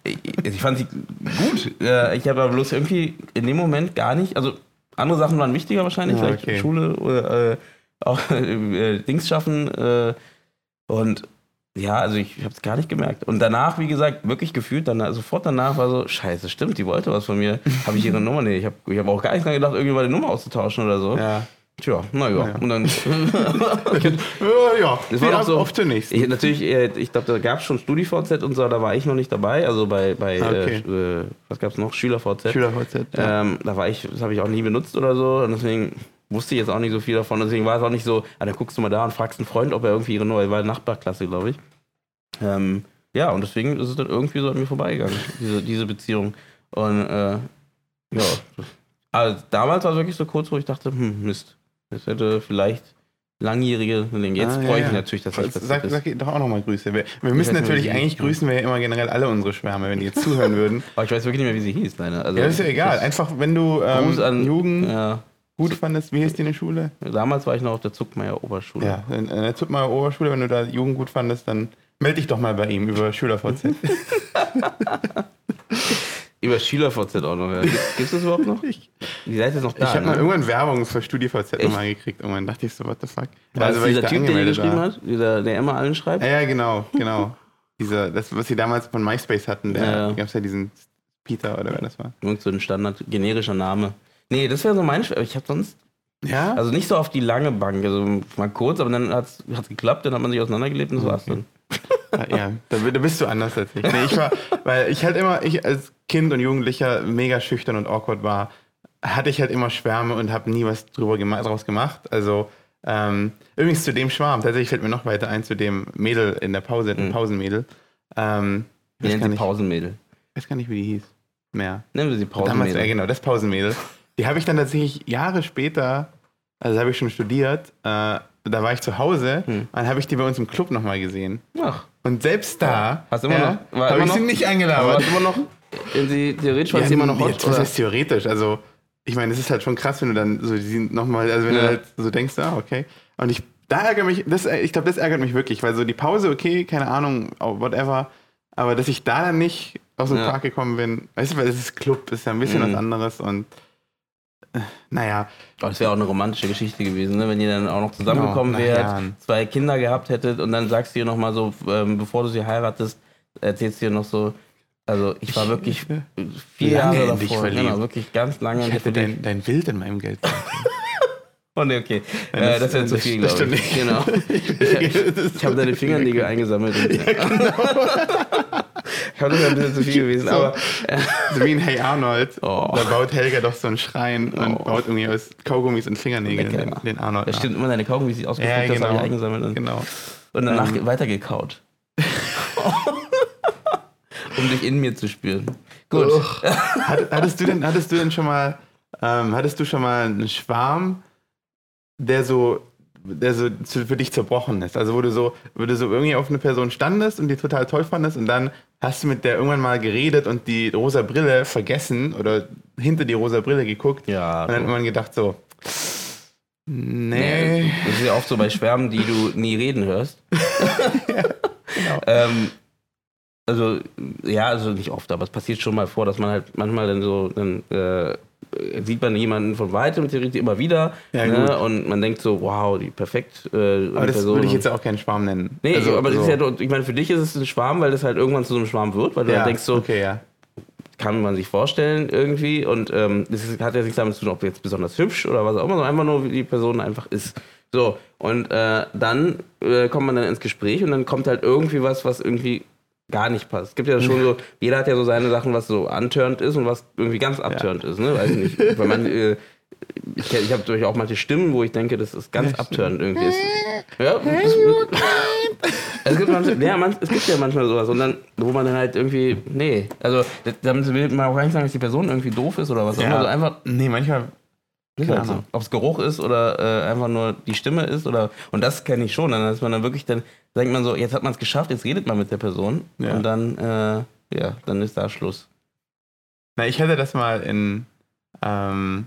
ich, ich fand sie gut. Äh, Ich habe aber bloß irgendwie in dem Moment gar nicht, also andere Sachen waren wichtiger wahrscheinlich, Ja, vielleicht okay. Schule oder äh, auch äh, Dings schaffen äh, und ja, also ich habe es gar nicht gemerkt. Und danach, wie gesagt, wirklich gefühlt, dann, sofort danach war so, scheiße, stimmt, die wollte was von mir. Habe ich ihre Nummer? Nee, ich habe ich hab auch gar nicht dran gedacht, irgendwie mal die Nummer auszutauschen oder so. Ja. Tja, naja. Naja. Und dann. Ja, ja. Das war Ja, doch so. Auf zunächst. Ich, natürlich, äh, ich glaube, da gab es schon StudiVZ und so, da war ich noch nicht dabei. Also bei, bei Ah, okay. äh, äh, was gab es noch? SchülerVZ. SchülerVZ. Ja. Ähm, da war ich, das habe ich auch nie benutzt oder so. Und deswegen wusste ich jetzt auch nicht so viel davon. Deswegen war es auch nicht so, ah, dann guckst du mal da und fragst einen Freund, ob er irgendwie ihre neue, war Nachbarklasse, glaube ich. Ähm, ja, und deswegen ist es dann irgendwie so an mir vorbeigegangen, diese, diese Beziehung. Und äh, ja, also damals war es wirklich so kurz, wo ich dachte, hm, Mist, das hätte vielleicht langjährige, jetzt Ah, ja, freue ich mich ja. natürlich, dass das Sag, passiert sag, ist. doch auch nochmal Grüße. Wir, wir müssen natürlich, eigentlich hieß, grüßen wir ja immer generell alle unsere Schwärme, wenn die jetzt zuhören würden. Aber ich weiß wirklich nicht mehr, wie sie hieß, deine. Also, Ja, das ist ja egal. Einfach, wenn du ähm, Gruß an Jugend Ja, gut fandest, wie hieß die in der Schule? damals war ich noch auf der Zuckmeier Oberschule. Ja, in, in der Zuttmeier Oberschule, wenn du da Jugend gut fandest, dann melde dich doch mal bei ihm über SchülerVZ. Über SchülerVZ auch noch. Ja. Gibt es das überhaupt noch? Ich, Die Seite ist noch da. ich habe ne? mal irgendwann Werbung für StudiVZ Echt? nochmal gekriegt. Irgendwann dachte ich so, what the fuck? War weil ich dieser da Typ, der angemeldet geschrieben war. hat? Dieser, der immer allen schreibt? Ja, ja, genau, genau. Dieser, das, was sie damals von MySpace hatten, da Ja, ja. gab es ja diesen Peter oder wer das war. Irgend so ein Standard, generischer Name. Nee, das wäre so mein Schwer. Ich habe sonst, Ja? also nicht so auf die lange Bank, also mal kurz, aber dann hat es geklappt, dann hat man sich auseinandergelebt und das war's dann. ja, da, da bist du anders als ich. Nee, ich war, weil ich halt immer, ich als Kind und Jugendlicher mega schüchtern und awkward war, hatte ich halt immer Schwärme und habe nie was drüber gema draus gemacht. Also, ähm, übrigens zu dem Schwarm, tatsächlich fällt mir noch weiter ein, zu dem Mädel in der Pause, dem Mhm. Pausenmädel. Ähm, Wir nennen sie Pausenmädel. weiß gar nicht, wie die hieß. Mehr. Nennen wir sie Damals, ja, Pausenmädel. genau, das Pausenmädel. Die habe ich dann tatsächlich Jahre später, also habe ich schon studiert, äh, da war ich zu Hause, Hm. dann habe ich die bei uns im Club nochmal gesehen. Ach, Und selbst da Hast du immer ja, noch- war habe ich sie noch- nicht aber eingelabert. warst immer noch, sie theoretisch war sie immer noch hot, was heißt theoretisch? Also, ich meine, es ist halt schon krass, wenn du dann so die nochmal, also wenn Ja. du halt so denkst, ah, okay. Und ich, da ärgert mich, das, ich glaube, das ärgert mich wirklich, weil so die Pause, okay, keine Ahnung, oh, whatever, aber dass ich da dann nicht aus dem Ja. Park gekommen bin, weißt du, weil es ist Club, ist ja ein bisschen Mhm. was anderes und naja, Oh, das wäre auch eine romantische Geschichte gewesen, ne? wenn ihr dann auch noch zusammengekommen Genau, nach wärt, Jahren. zwei Kinder gehabt hättet und dann sagst du ihr nochmal so, ähm, bevor du sie heiratest, erzählst du ihr noch so, also ich war wirklich vier Lange Jahre davor, verliebt. genau, wirklich ganz lange ich hätte dein, dein Bild in meinem Geld. Oh nee, okay. Nein, äh, das- das wäre zu das- viel, das glaube ich. stimmt Genau. Ich, ich habe deine Fingernägel eingesammelt. Und, ich glaube, das wäre ein bisschen zu viel gewesen, So. aber So wie in Hey Arnold. Oh. Da baut Helga doch so einen Schrein und Oh. baut irgendwie aus Kaugummis und Fingernägeln den, den Arnold. nach. stimmt immer deine Kaugummis, die ich ausgedruckt Ja, hast, genau. ich eingesammelt und, Genau. und danach Ähm. weitergekaut. um dich in mir zu spüren. Gut. Hat, hattest, du denn, hattest du denn schon mal, ähm, hattest du schon mal einen Schwarm, der so, der so für dich zerbrochen ist? Also wo du so, wo du so irgendwie auf eine Person standest und die total toll fandest und dann hast du mit der irgendwann mal geredet und die rosa Brille vergessen oder hinter die rosa Brille geguckt Ja. und dann irgendwann gedacht so, Nee. nee. Das ist ja oft so bei Schwärmen, die du nie reden hörst. genau. Ähm, also, ja, also nicht oft, aber es passiert schon mal vor, dass man halt manchmal dann so, dann äh, sieht man jemanden von weitem theoretisch immer wieder Ja, ne? und man denkt so, wow, die perfekt äh, Aber das Person. würde ich jetzt auch keinen Schwarm nennen. Nee, Also, aber das so. ist ja, ich meine, für dich ist es ein Schwarm, weil das halt irgendwann zu so einem Schwarm wird, weil du ja, dann denkst so, okay, ja. kann man sich vorstellen irgendwie und ähm, das hat ja nichts damit zu tun, ob jetzt besonders hübsch oder was auch immer, sondern einfach nur, wie die Person einfach ist. So, und äh, dann äh, kommt man dann ins Gespräch und dann kommt halt irgendwie was, was irgendwie gar nicht passt. Es gibt ja schon so, jeder hat ja so seine Sachen, was so antörnt ist und was irgendwie ganz abturnt ist, ne? Weiß nicht. Weil man, äh, ich ich habe durch auch manche Stimmen, wo ich denke, das ist ganz abturnt irgendwie. Ist, ja, das, es, gibt manche, ja, man, es gibt ja manchmal sowas und dann, wo man dann halt irgendwie, nee, also damit will man auch gar nicht sagen, dass die Person irgendwie doof ist oder was auch immer, also einfach Nee, manchmal. Keine. Ahnung. Ob es Geruch ist oder äh, einfach nur die Stimme ist oder und das kenne ich schon. Dann ist man dann wirklich, dann denkt man so, jetzt hat man es geschafft, jetzt redet man mit der Person Ja. und dann, äh, ja, dann ist da Schluss. Na, ich hatte das mal in. Ähm,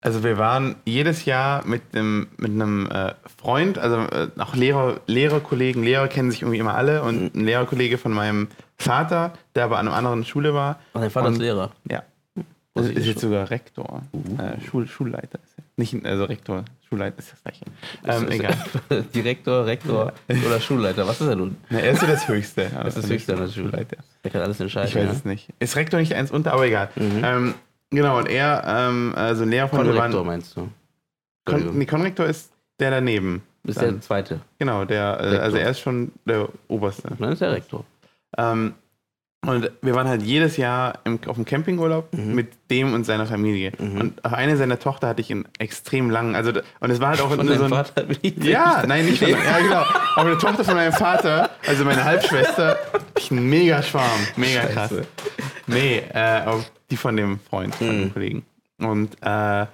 also wir waren jedes Jahr mit einem, mit einem äh, Freund, also äh, auch Lehrer, Lehrerkollegen, Lehrer kennen sich irgendwie immer alle und ein Lehrerkollege von meinem Vater, der aber an einer anderen Schule war, Und dein Vater Und- ist Lehrer. ja, Das ist, jetzt sogar Rektor, Uh. äh, Schul, Schulleiter ist er. Nicht, also Rektor, Schulleiter ist das gleiche. Ähm, ist- egal. Direktor, Rektor oder Schulleiter. Was ist er nun? Na, er ist so das Höchste. Das ist das Höchste an der. Schulleiter. Der kann alles entscheiden. Ich weiß ja. es nicht. Ist Rektor nicht eins unter, aber egal. Mhm. Ähm, genau, und er, ähm, also ein Lehrer von, Von mir Rektor waren, meinst du? Kon nee, Konrektor ist der daneben. Ist Dann. der zweite. Genau, der, äh, also er ist schon der Oberste. Dann ist der Rektor. Ähm, und wir waren halt jedes Jahr im, auf dem Campingurlaub Mhm. mit dem und seiner Familie. Und auch eine seiner Tochter hatte ich in extrem langen, also und es war halt auch Von so ein, Vater Ja, nein, nicht von, ja genau. Aber eine Tochter von meinem Vater, also meine Halbschwester, ich ein mega Schwarm, mega krass. Nee, äh, auch die von dem Freund, von Mhm. dem Kollegen. Und äh,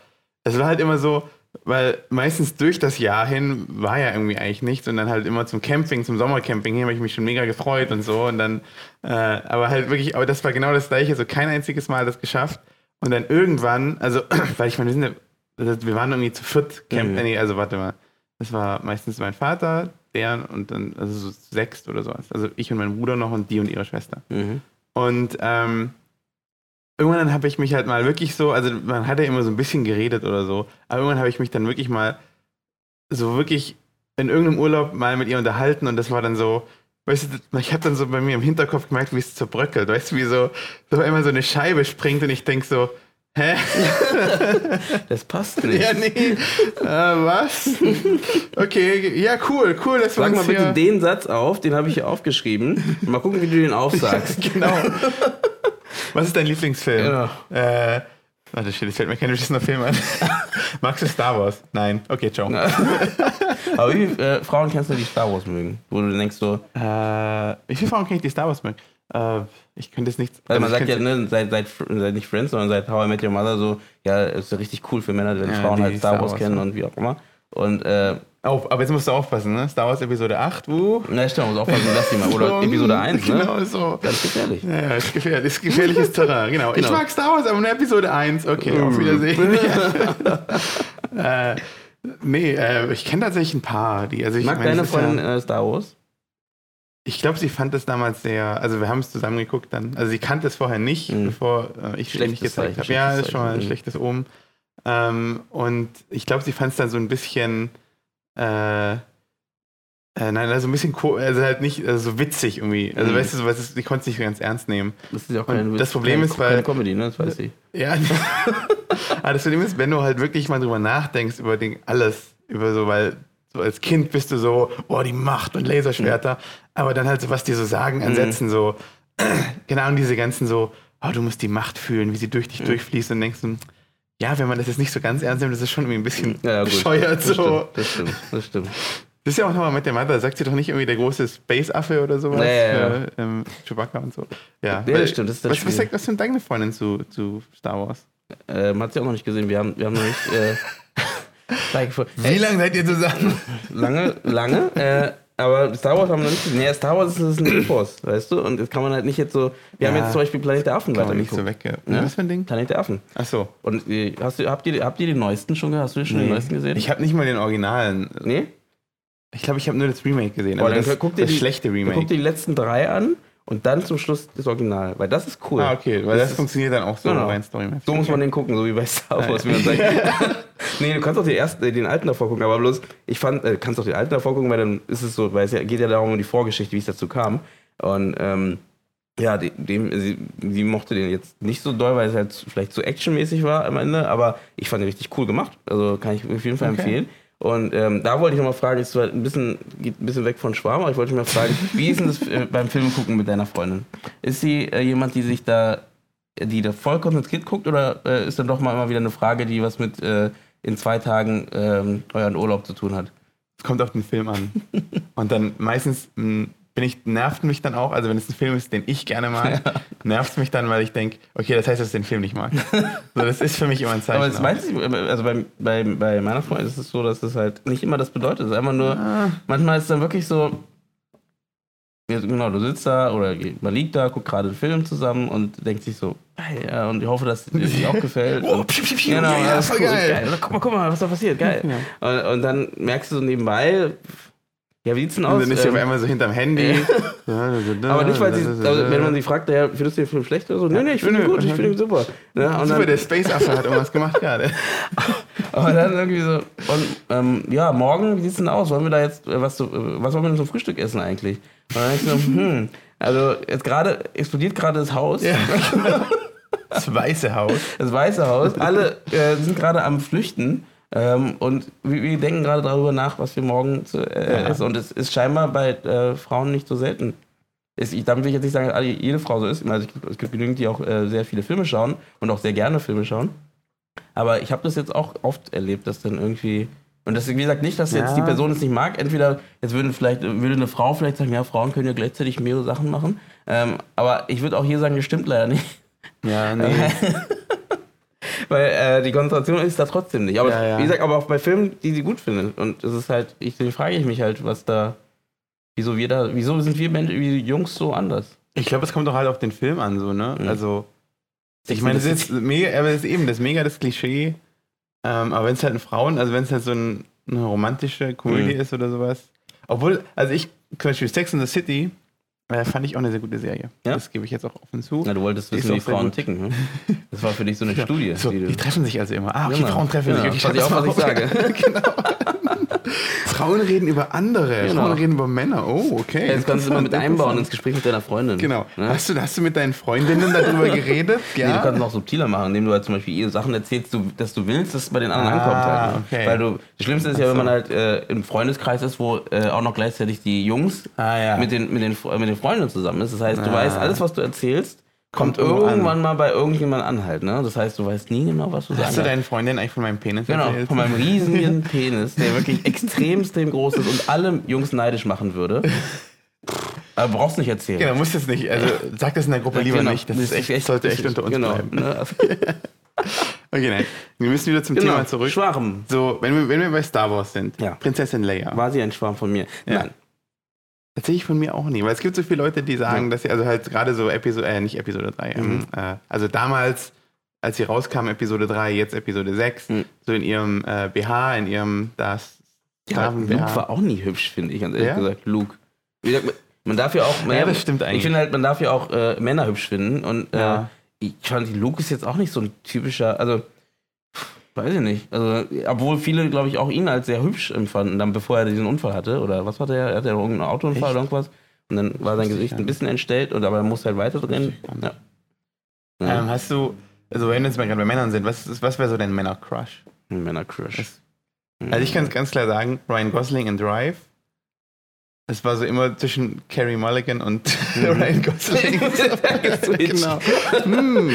es war halt immer so, weil meistens durch das Jahr hin war ja irgendwie eigentlich nichts und dann halt immer zum Camping, zum Sommercamping hin, habe ich mich schon mega gefreut und so und dann, äh, aber halt wirklich, aber das war genau das gleiche, so kein einziges Mal das geschafft und dann irgendwann, also, weil ich meine, wir sind ja, wir waren irgendwie zu viert Camp, Mhm. nee, also warte mal, das war meistens mein Vater, der und dann, also so sechst oder sowas, also ich und mein Bruder noch und die und ihre Schwester. Mhm. Und ähm, irgendwann habe ich mich halt mal wirklich so, also man hat ja immer so ein bisschen geredet oder so, aber irgendwann habe ich mich dann wirklich mal so wirklich in irgendeinem Urlaub mal mit ihr unterhalten und das war dann so, weißt du, ich habe dann so bei mir im Hinterkopf gemerkt, wie es zerbröckelt, weißt du, wie so, so einmal so eine Scheibe springt und ich denke so, hä? Das passt nicht. Ja, nee, äh, was? Okay, ja, cool, cool, wir Sag mal bitte den Satz auf, den habe ich hier aufgeschrieben. Mal gucken, wie du den aufsagst. genau. Was ist dein Lieblingsfilm? Genau. Äh, warte, shit, es fällt mir kein beschissener Film an. Magst du Star Wars? Nein. Okay, ciao. Aber wie viele äh, Frauen kennst du, die Star Wars mögen? Wo du denkst so, Äh, wie viele Frauen kenne ich, die Star Wars mögen? Äh, ich könnte es nicht. man also sagt ich ja, ne, seit, seit, seit nicht Friends, sondern seit How I Met Your Mother so, ja, ist ja richtig cool für Männer, wenn Ja, Frauen halt Star Star Wars Wars, kennen ja. und wie auch immer. Und, äh, Oh, aber jetzt musst du aufpassen, ne? Star Wars Episode 8, wo? na stimmt, muss aufpassen, lass die mal. Oder Episode 1, ne? Genau, so. Ganz gefährlich. Ja, ist gefährlich. Ist gefährliches Terrain, genau. Ich Genau. mag Star Wars, aber nur Episode 1. Okay, auf Wiedersehen. äh, nee, äh, ich kenne tatsächlich ein paar. Die, also ich Mag meine, deine es ist ja- Freundin äh, Star Wars? Ich glaube, sie fand es damals sehr, also wir haben es zusammen geguckt dann. Also sie kannte es vorher nicht, Mhm. bevor äh, ich Schlechtes nicht gezeigt habe. Ja, schlechtes ist schon mal ein Zeichen. schlechtes Omen. Ähm, und ich glaube, sie fand es dann so ein bisschen, äh, äh, nein, also ein bisschen, ko also halt nicht also so witzig irgendwie. Also Mhm. weißt du, so, was ich konnte es nicht ganz ernst nehmen. Das ist ja auch kein das Problem keine, ist, weil- keine Comedy, ne? Das weiß ich. Ja. Aber das Problem ist, wenn du halt wirklich mal drüber nachdenkst, über den, alles, über so, weil so als Kind bist du so, oh, die Macht und Laserschwerter, aber dann halt so, was die so sagen, ansetzen, so, genau, diese ganzen so, oh, du musst die Macht fühlen, wie sie durch dich durchfließt und denkst du, ja, wenn man das jetzt nicht so ganz ernst nimmt, das ist schon irgendwie ein bisschen Ja, bescheuert Das so. stimmt, das stimmt, das stimmt. Das ist ja auch nochmal mit der Mathe, sagt sie doch nicht irgendwie der große Space-Affe oder sowas? Ja, ja, ja. Für, ähm, Chewbacca und so. Ja, Ja, das stimmt, das ist das was, was, sagt, was sind deine Freundin zu, zu Star Wars? Ähm, hat sie auch noch nicht gesehen. Wir haben, wir haben noch nicht. Äh, Wie lange seid ihr zusammen? lange, lange. Äh, aber Star Wars haben wir noch nicht gesehen. Ja, Star Wars ist, ein Epos, weißt du? Und das kann man halt nicht jetzt so. Wir haben Ja. jetzt zum Beispiel Planet der Affen man nicht so weg. Ja? Was für ein Ding? Planet der Affen. Ach so. Und äh, hast du, habt, ihr, habt ihr die neuesten schon? Hast du schon die neuesten gesehen? Ich habe nicht mal den Originalen. nee? Ich glaube, ich habe nur das Remake gesehen. Boah, aber dann das, guck dir das die- schlechte Remake. guck dir die letzten drei an und dann zum Schluss das Original. Weil das ist cool. ah, okay. Weil das, ist- funktioniert dann auch so Genau. rein storymäßig. So muss man den gucken, so wie bei Star Wars, wie man sagt. nee, du kannst auch den, ersten, äh, den alten davor gucken, aber bloß, ich fand, äh, kannst auch den alten davor gucken, weil dann ist es so, weil es ja, geht ja darum, um die Vorgeschichte, wie es dazu kam. Und ähm, ja, die, dem, sie, sie mochte den jetzt nicht so doll, weil es halt vielleicht zu actionmäßig war am Ende, aber ich fand den richtig cool gemacht. Also kann ich auf jeden Fall Okay. empfehlen. Und ähm, da wollte ich nochmal fragen, ist ein bisschen, geht ein bisschen weg von Schwarm, aber ich wollte mal fragen, wie ist denn das äh, beim Film gucken mit deiner Freundin? Ist sie äh, jemand, die sich da die da voll konzentriert guckt oder äh, ist dann doch mal immer wieder eine Frage, die was mit äh, in zwei Tagen ähm, euren Urlaub zu tun hat? Es kommt auf den Film an. Und dann meistens mh, bin ich, nervt mich dann auch, also wenn es ein Film ist, den ich gerne mag, nervt es mich dann, weil ich denke, okay, das heißt, dass ich den Film nicht mag. so, das ist für mich immer ein Zeichen. Aber es auch. meint sich, also bei, bei, bei meiner Freundin ist es so, dass es halt nicht immer das bedeutet. Es ist einfach nur, manchmal ist es dann wirklich so, ja, genau, du sitzt da oder man liegt da, guckt gerade einen Film zusammen und denkt sich so, geil, ja, und ich hoffe, dass dir das auch gefällt. Oh, piu, piu, piu, genau, ja, ja, das voll cool, geil. Guck mal, guck mal, was da passiert, geil. Ja. Und, und dann merkst du so nebenbei, ja, wie sieht's denn aus? Und dann ist sie Ähm, auf einmal so hinterm Handy. Aber nicht, weil sie, also, wenn man sie fragt, ja, findest du den Film schlecht oder so? Nee, nee, ich finde ihn gut, ich finde ihn super. Ja, und Super, dann, der Space Affe hat irgendwas gemacht gerade. aber dann irgendwie so, und ähm, ja, morgen, wie sieht's denn aus? Wollen wir da jetzt, äh, was, äh, was wollen wir denn zum Frühstück essen eigentlich? Und dann ich so, hm, also jetzt gerade, explodiert gerade das Haus, Das weiße Haus. das Weiße Haus, alle äh, sind gerade am Flüchten. Ähm, und wir, wir denken gerade darüber nach, was wir morgen zu äh, Ja. essen. Und es ist scheinbar bei äh, Frauen nicht so selten. Es, ich, damit will ich jetzt nicht sagen, dass jede Frau so ist. Also es, gibt, es gibt genügend, die auch äh, sehr viele Filme schauen und auch sehr gerne Filme schauen. Aber ich habe das jetzt auch oft erlebt, dass dann irgendwie. Und das, wie gesagt, nicht, dass jetzt Ja. die Person es nicht mag. Entweder, jetzt würden vielleicht, würde eine Frau vielleicht sagen, ja, Frauen können ja gleichzeitig mehrere Sachen machen. Ähm, aber ich würde auch hier sagen, das stimmt leider nicht. Ja, nee. Weil äh, die Konzentration ist da trotzdem nicht. Aber Ja, ja. wie gesagt, aber auch bei Filmen, die sie gut finden. Und es ist halt, ich frage ich mich halt, was da, wieso wir da, wieso sind wir Menschen, wie Jungs so anders? Ich glaube, es kommt doch halt auf den Film an, so, ne? Mhm. Also, ich meine, das ist mega, aber das ist eben das mega das Klischee. Ähm, aber wenn es halt ein Frauen, also wenn es halt so ein, eine romantische Komödie Mhm. ist oder sowas. Obwohl, also ich, zum Beispiel Sex in the City, äh, fand ich auch eine sehr gute Serie. Ja? Das gebe ich jetzt auch offen zu. Na, du wolltest wissen, wie Frauen gut. ticken. Hm? Das war für dich so eine Studie. So, die die treffen sich also immer. Ah, okay, Genau. Frauen treffen Genau, sich. pass ich auf, was ich sage. genau. Frauen reden über andere. Genau. Frauen reden über Männer. Oh, okay. Jetzt kannst du immer mit einbauen ins. Gespräch mit deiner Freundin. Genau. Ne? Hast, du, hast du mit deinen Freundinnen darüber geredet? Nee, du kannst es noch subtiler machen, indem du halt zum Beispiel ihr Sachen erzählst, du, dass du willst, dass es bei den anderen Ah, ankommt. Halt, ne? okay. Weil du, das Schlimmste ist ja, wenn man halt äh, im Freundeskreis ist, wo äh, auch noch gleichzeitig die Jungs Ah, ja. mit, den, mit, den, mit den Freunden zusammen ist. Das heißt, du Ah. weißt, alles, was du erzählst, kommt, Kommt irgendwann an. mal bei irgendjemand an halt. Ne? Das heißt, du weißt nie genau, was du Hast du deinen Freundinnen eigentlich von meinem Penis Genau, erzählt? von meinem riesigen Penis, der wirklich extrem, extrem groß ist und alle Jungs neidisch machen würde. Aber brauchst nicht erzählen. Genau, muss das nicht. Also sag das in der Gruppe lieber Genau. nicht. Das, ist echt, sollte echt unter uns genau. bleiben. Ne? Okay, nein. Wir müssen wieder zum genau. Thema zurück. Schwarm. So, wenn wir, wenn wir bei Star Wars sind, Ja. Prinzessin Leia. War sie ein Schwarm von mir? Ja. Nein. Tatsächlich von mir auch nie, weil es gibt so viele Leute, die sagen, Ja. dass sie, also halt gerade so Episode, äh, nicht Episode 3, ähm, Mhm. äh, also damals, als sie rauskam, Episode 3, jetzt Episode 6, Mhm. so in ihrem äh, BH, in ihrem das Ja, Luke war auch nie hübsch, finde ich, ganz ehrlich Ja? gesagt. Luke. Wie gesagt, man darf ja auch. Ja, das stimmt eigentlich. Ich finde halt, man darf ja auch äh, Männer hübsch finden. Und äh, Ja. ich fand, Luke ist jetzt auch nicht so ein typischer. Also, weiß ich nicht. Also, obwohl viele, glaube ich, auch ihn als sehr hübsch empfanden, dann bevor er diesen Unfall hatte. Oder was hatte er? Er hatte ja irgendeinen Autounfall Echt? oder irgendwas. Und dann war sein Gesicht ein bisschen entstellt, und, aber er musste halt weiter drin. Ja. Ja. Ähm, hast du, also wenn wir jetzt mal gerade bei Männern sind, was, ist- was wäre so dein Männer-Crush? Männer-Crush. Also ich kann es ganz klar sagen, Ryan Gosling in Drive. Es war so immer zwischen Carrie Mulligan und Ryan Gosling. Genau. Hm.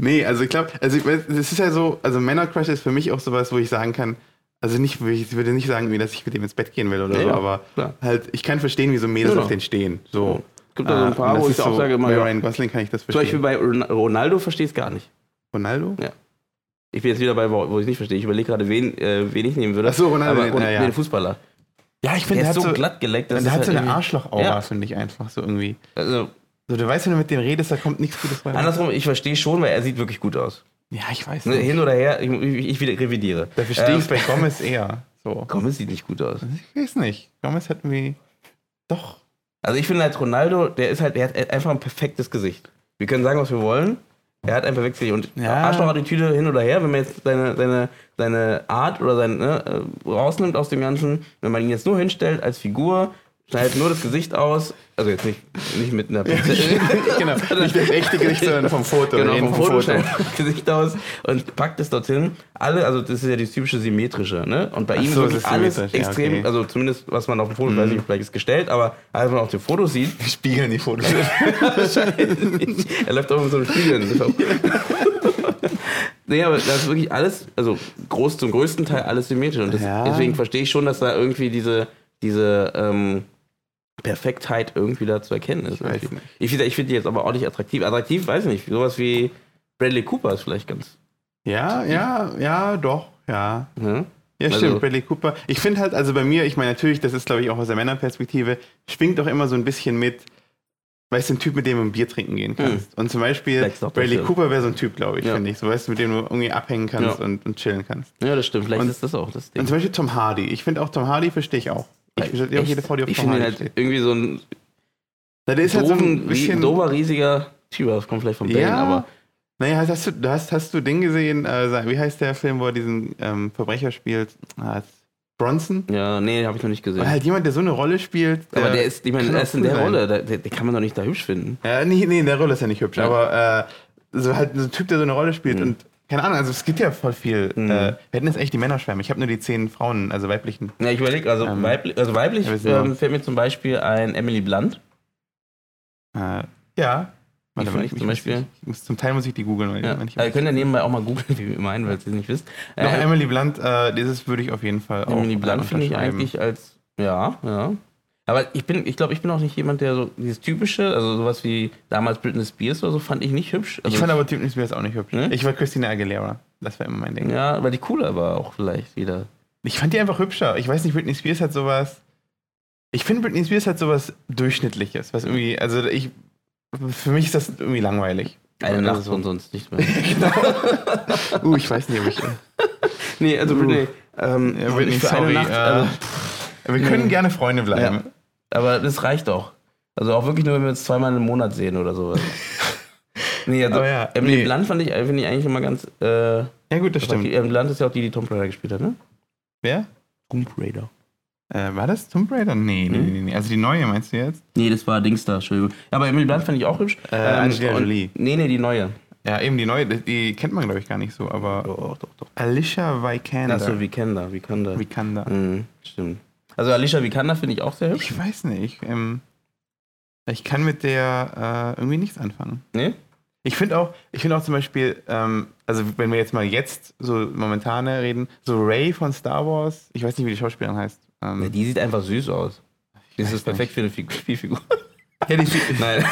Nee, also ich glaube, also es ist ja so, also Männer-Crush ist für mich auch sowas, wo ich sagen kann, also nicht, ich würde nicht sagen, wie, dass ich mit dem ins Bett gehen will oder Ja, so, aber klar. halt, ich kann verstehen, wieso Mädels Genau. auf den stehen. So. Es gibt da so ein Ah, paar, wo ich ist auch so, sage, immer, bei ja, Ryan Gosling kann ich das Zum Beispiel verstehen. bei Ron- Ronaldo verstehe ich es gar nicht. Ronaldo? Ja. Ich bin jetzt wieder bei, wo ich es nicht verstehe. Ich überlege gerade, wen, äh, wen ich nehmen würde. Ach so, Ronaldo, Aber, und, ja. Den Fußballer. Ja, ich finde, Der der ist hat so so, glatt geleckt. der hat so halt eine Arschloch-Aura, Ja. finde ich einfach so irgendwie. Also, So, du weißt, wenn du mit dem redest, da kommt nichts Gutes bei. raus. andersrum, ich verstehe schon, weil er sieht wirklich gut aus. Ja, ich weiß Ne, nicht. Hin oder her, ich, ich, ich wieder revidiere. Da verstehe ich es Ähm, bei Gomez eher. So. Gomez sieht nicht gut aus. Ich weiß nicht. Gomez hat irgendwie. Doch. Also ich finde halt Ronaldo, der ist halt, der hat einfach ein perfektes Gesicht. Wir können sagen, was wir wollen. Er hat ein perfektes Gesicht. Und Ja. Arschloch-Attitüde hin oder her, wenn man jetzt seine, seine, seine Art oder sein, ne, äh, rausnimmt aus dem Ganzen, wenn man ihn jetzt nur hinstellt als Figur, schneidet nur das Gesicht aus, also jetzt nicht, nicht mit einer Prinzessin, genau. Nicht das echte Gesicht, sondern vom Foto. Genau, reden vom Foto, schneidet das Gesicht aus und packt es dorthin. Alle, also das ist ja die typische symmetrische, ne? Und bei Ach ihm so, ist alles symmetrisch, ja, extrem, okay. Mhm. also zumindest was man auf dem Foto, weiß nicht, vielleicht ist gestellt, aber was man auf dem Foto sieht, spiegeln die Fotos. er läuft auch mit so einem Spiegel. Nee, aber das ist wirklich alles, also groß zum größten Teil alles symmetrisch. Und das, Ja. deswegen verstehe ich schon, dass da irgendwie diese, diese ähm, Perfektheit irgendwie da zu erkennen ist. Ich. Ich, finde- ich finde die jetzt aber auch nicht attraktiv. Attraktiv, weiß ich nicht. Sowas wie Bradley Cooper ist vielleicht ganz. ja, ja, ja, doch, ja. Ne? Ja, Also- stimmt, Bradley Cooper. Ich finde halt, also bei mir, ich meine natürlich, das ist glaube ich auch aus der Männerperspektive, schwingt doch immer so ein bisschen mit, weißt du, ein Typ, mit dem du ein Bier trinken gehen kannst. Und zum Beispiel, Bradley. Cooper wäre so ein Typ, glaube ich, Ja. finde ich. So weißt du, mit dem du irgendwie abhängen kannst Ja. und, und chillen kannst. Ja, das stimmt. Vielleicht Und- ist das auch das Ding. Und zum Beispiel Tom Hardy. Ich finde auch Tom Hardy verstehe ich auch. Ich verstehe auch jede Frau, die auf ich finde ihn halt steht. irgendwie so ein Na, der ist halt so ein bisschen. dober, riesiger Typ. Das kommt vielleicht von Bane, Ja, aber Naja, hast, hast, du, hast, hast du den gesehen? Äh, wie heißt der Film, wo er diesen ähm, Verbrecher spielt? Ah, Bronson? ja, nee, habe ich noch nicht gesehen. Halt jemand, der so eine Rolle spielt. Aber der ist, ich meine, er ist in der sein. Rolle, der, der, der kann man doch nicht da hübsch finden. Ja, nee, nee, in der Rolle ist er nicht hübsch, Ja. aber äh, so halt so ein Typ, der so eine Rolle spielt Mhm. und keine Ahnung, also es gibt ja voll viel. Mhm. Äh, wir hätten jetzt echt die Männerschwärme. Ich habe nur die zehn Frauen, also weiblichen. Ja, ich überlege, also, Ähm, weiblich, also weiblich ja, wir ähm, fällt mir zum Beispiel ein Emily Blunt. Äh, ja. Warte fand ich zum Beispiel- Ich muss, zum Teil muss ich die googeln, weil Ja. Also, ihr könnt ja nebenbei auch mal googeln, wie ihr meinen, weil ihr es nicht wisst. Doch, Äh, Emily Blunt, äh, dieses würde ich auf jeden Fall auch. Emily äh, Blunt finde ich eigentlich als, ja, ja. Aber ich bin, ich glaube, ich bin auch nicht jemand, der so dieses typische, also sowas wie damals Britney Spears oder so, fand ich nicht hübsch. Also Ich fand aber Britney Spears auch nicht hübsch. Ne? Ich war Christina Aguilera. Das war immer mein Ding. ja, aber die cooler war auch vielleicht wieder. Ich fand die einfach hübscher. Ich weiß nicht, Britney Spears hat sowas. Ich finde, Britney Spears hat sowas Durchschnittliches. Was irgendwie, also ich. Für mich ist das irgendwie langweilig. Eine Also Nacht so. und sonst nicht mehr. Uh, ich weiß nicht, ob ich. nee, also Britney. Ähm, Ja, Britney, sorry. Nacht, äh, also, wir können gerne Freunde bleiben. Aber das reicht auch. Also auch wirklich nur, wenn wir uns zweimal im Monat sehen oder sowas. nee, also ja, Emily nee. Blunt fand ich, finde ich eigentlich immer ganz. Äh, Ja, gut, das stimmt. Emily Blunt ist ja auch die, die Tomb Raider gespielt hat, ne? Wer? Tomb Raider. Äh, war das Tomb Raider? Nee, nee, Hm? nee, nee. Also die neue meinst du jetzt? Nee, das war Dings da, Entschuldigung. Ja, aber Emily Blunt fand ich auch hübsch. Äh, Angelina und- Jolie. Nee, nee, die neue. Ja, eben die neue. Die, die kennt man, glaube ich, gar nicht so. Aber Doch, doch, doch. Alicia Vikander. Achso, Vikander, Vikander. Vikander. Mhm, stimmt. Also Alicia Vikander finde ich auch sehr hübsch. Ich weiß nicht. Ähm, ich kann mit der äh, irgendwie nichts anfangen. Nee? Ich finde auch, ich finde auch zum Beispiel, ähm, also wenn wir jetzt mal jetzt so momentane reden, so Ray von Star Wars, ich weiß nicht, wie die Schauspielerin heißt. Ähm, Ja, die sieht einfach süß aus. Die ist perfekt für eine Figur. Spielfigur. ja, die, Nein.